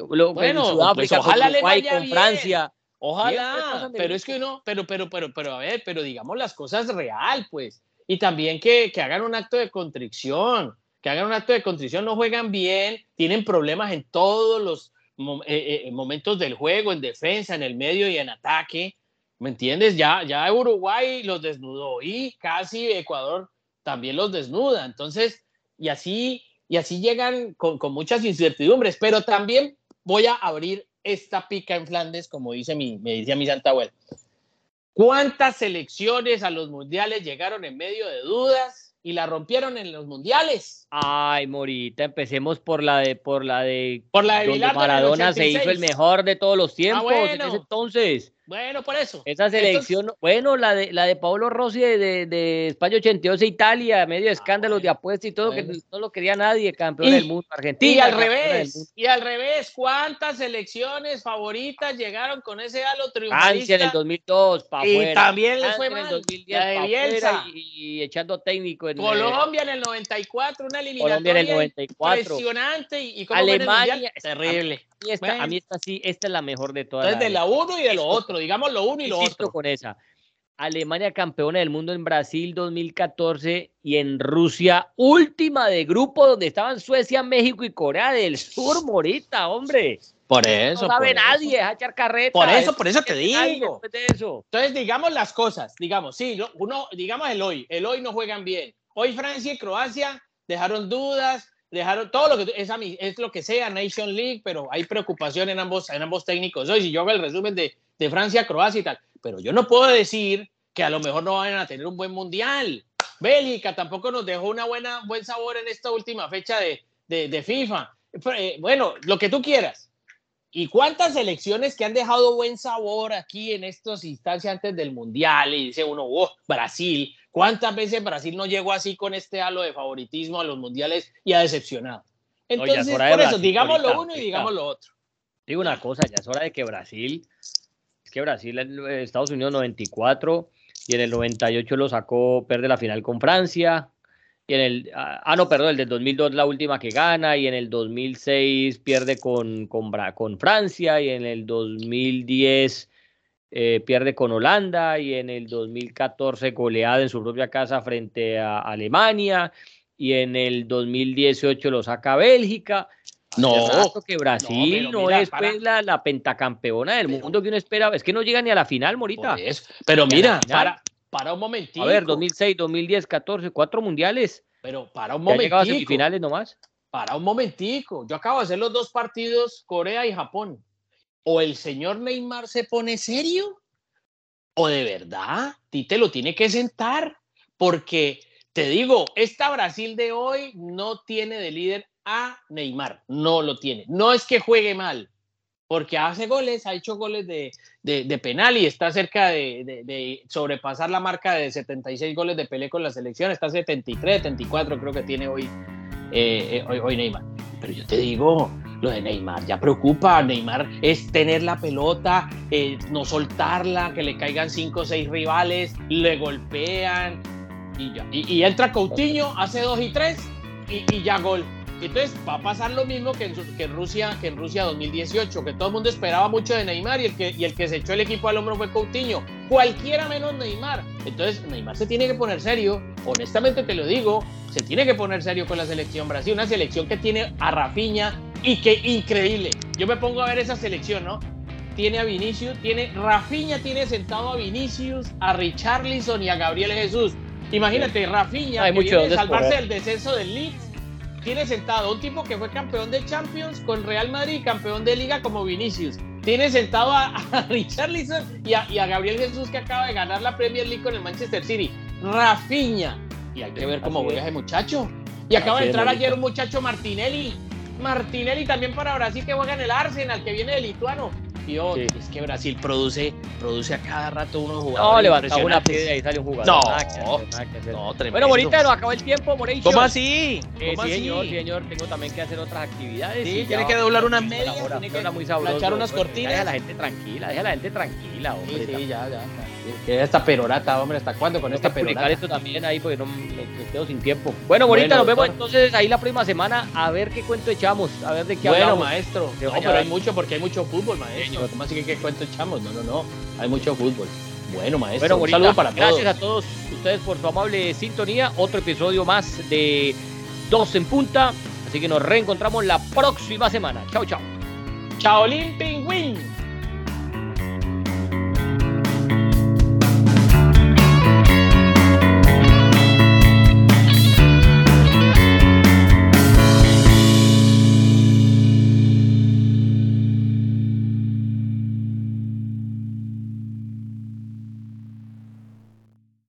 Bueno, bueno Sudáfrica, pues ojalá le vaya con Francia. Ojalá, pero es que no, pero, pero, pero, pero, a ver, pero digamos las cosas real, pues. Y también que, que hagan un acto de contrición, que hagan un acto de contrición, no juegan bien, tienen problemas en todos los eh, eh, momentos del juego, en defensa, en el medio y en ataque. ¿Me entiendes? Ya, ya Uruguay los desnudó y casi Ecuador también los desnuda. Entonces, y así, y así llegan con, con muchas incertidumbres. Pero también voy a abrir esta pica en Flandes, como dice mi, me dice mi santa abuela. ¿Cuántas selecciones a los mundiales llegaron en medio de dudas? y la rompieron en los mundiales. Ay, Morita, empecemos por la de por la de por la de Maradona se hizo el mejor de todos los tiempos ah, entonces. Bueno, por eso. Esa selección, bueno, la de la de Paolo Rossi de, de, España 82 Italia, medio ah, escándalo de apuestas y todo, que no lo quería nadie, campeón del mundo, Argentina. Y al revés, y al revés, ¿cuántas selecciones favoritas llegaron con ese halo triunfalista? Francia en el 2002, para Y también les fue mal. En el 2010, de Bielsa. Y, echando técnico. En Colombia en el 94, una eliminatoria Colombia en el 94. impresionante. Y, Alemania, terrible. A mí, esta, sí, esta es la mejor de todas. Entonces, de la uno y de lo otro, digamos lo uno y lo otro. con esa. Alemania campeona del mundo en Brasil 2014 y en Rusia última de grupo donde estaban Suecia, México y Corea del Sur, Morita, hombre. Por eso. No sabe nadie, es echar carreta. Por eso, por eso te digo. Entonces, digamos las cosas, digamos, sí, uno, digamos el hoy, el hoy no juegan bien. Hoy Francia y Croacia dejaron dudas, dejaron todo lo que es, es lo que sea Nation League, pero hay preocupación en ambos, en ambos técnicos. Hoy, si yo hago el resumen de, de Francia, Croacia y tal, pero yo no puedo decir que a lo mejor no vayan a tener un buen mundial. Bélgica tampoco nos dejó una buena buen sabor en esta última fecha de, de, de FIFA. Eh, bueno, lo que tú quieras. ¿Y cuántas selecciones que han dejado buen sabor aquí en estas instancias antes del Mundial? Y dice uno, oh, Brasil, ¿Cuántas veces Brasil no llegó así con este halo de favoritismo a los mundiales y ha decepcionado? Entonces, por eso, digamos lo uno y digamos lo otro. Digo una cosa, ya es hora de que Brasil, es que Brasil, Estados Unidos 94 y en el 98 lo sacó, pierde la final con Francia. Y en el, ah, ah no, perdón, el del 2002 la última que gana y en el 2006 pierde con, con, con Francia y en el 2010 eh, pierde con Holanda y en el 2014 goleada en su propia casa frente a Alemania y en el 2018 lo saca Bélgica. No, que Brasil no, es pues, la, la, pentacampeona del mundo que uno espera. Es que no llega ni a la final, Morita. Pero mira, para, para un momentito. A ver, 2006, 2010, 14, cuatro mundiales. Pero para un momentico. a semifinales nomás. Para un momentico. Yo acabo de hacer los dos partidos, Corea y Japón o el señor Neymar se pone serio o de verdad Tite lo tiene que sentar porque te digo, esta Brasil de hoy no tiene de líder a Neymar, no lo tiene. No es que juegue mal, porque hace goles, ha hecho goles de, de, penal y está cerca de, de, sobrepasar la marca de 76 goles de Pelé con la selección, está 73, 74 creo que tiene hoy, eh, eh, hoy, hoy Neymar. Pero yo te digo, lo de Neymar ya preocupa. Neymar es tener la pelota, eh, no soltarla, que le caigan cinco o seis rivales, le golpean y ya. Y, entra Coutinho, hace dos y tres y, ya gol. Entonces va a pasar lo mismo que en, que en, Rusia que en Rusia 2018, que todo el mundo esperaba mucho de Neymar y el, que, y el que se echó el equipo al hombro fue Coutinho. Cualquiera menos Neymar. Entonces Neymar se tiene que poner serio. Honestamente te lo digo, se tiene que poner serio con la selección Brasil. Una selección que tiene a Rafinha, y qué increíble. Yo me pongo a ver esa selección, ¿no? Tiene a Vinicius, tiene Rafinha tiene sentado a Vinicius, a Richarlison y a Gabriel Jesús. Imagínate, Rafinha, Hay que viene salvarse del descenso del Leeds, tiene sentado un tipo que fue campeón de Champions con Real Madrid, campeón de Liga como Vinicius. Tiene sentado a, Richarlison y a, y a, Gabriel Jesús que acaba de ganar la Premier League con el Manchester City. Rafinha. Y hay que ver cómo juega ese muchacho. Y acaba de entrar ayer un muchacho Martinelli Martinelli también para Brasil que juega en el Arsenal, que viene de lituano. Y es que Brasil produce, produce a cada rato unos jugadores. No, levantaba una piedra y sale un jugador. No, no, tremendo. Bueno, bonita, nos acabó el tiempo, Moreira. ¿Cómo así? Eh, sí, señor, señor, tengo también que hacer otras actividades. Sí, tiene que doblar unas medias, tiene que planchar unas cortinas. Deja a la gente tranquila, deja a la gente tranquila, hombre. Sí, sí, ya, ya. Que esta perorata, hombre, ¿hasta cuándo con esta perorata? esto también ahí porque no me quedo sin tiempo. Bueno, bonita, nos vemos entonces ahí la próxima semana a ver qué cuento echamos, a ver de qué bueno, maestro. No, pero hay mucho porque hay mucho fútbol, maestro. ¿Cómo así que qué cuento echamos? No, no, no. Hay mucho fútbol. Bueno, maestro. Bueno, un saludo para todos. Gracias a todos ustedes por su amable sintonía. Otro episodio más de Dos en Punta. Así que nos reencontramos la próxima semana. Chao, chao. Chao, Pingüín.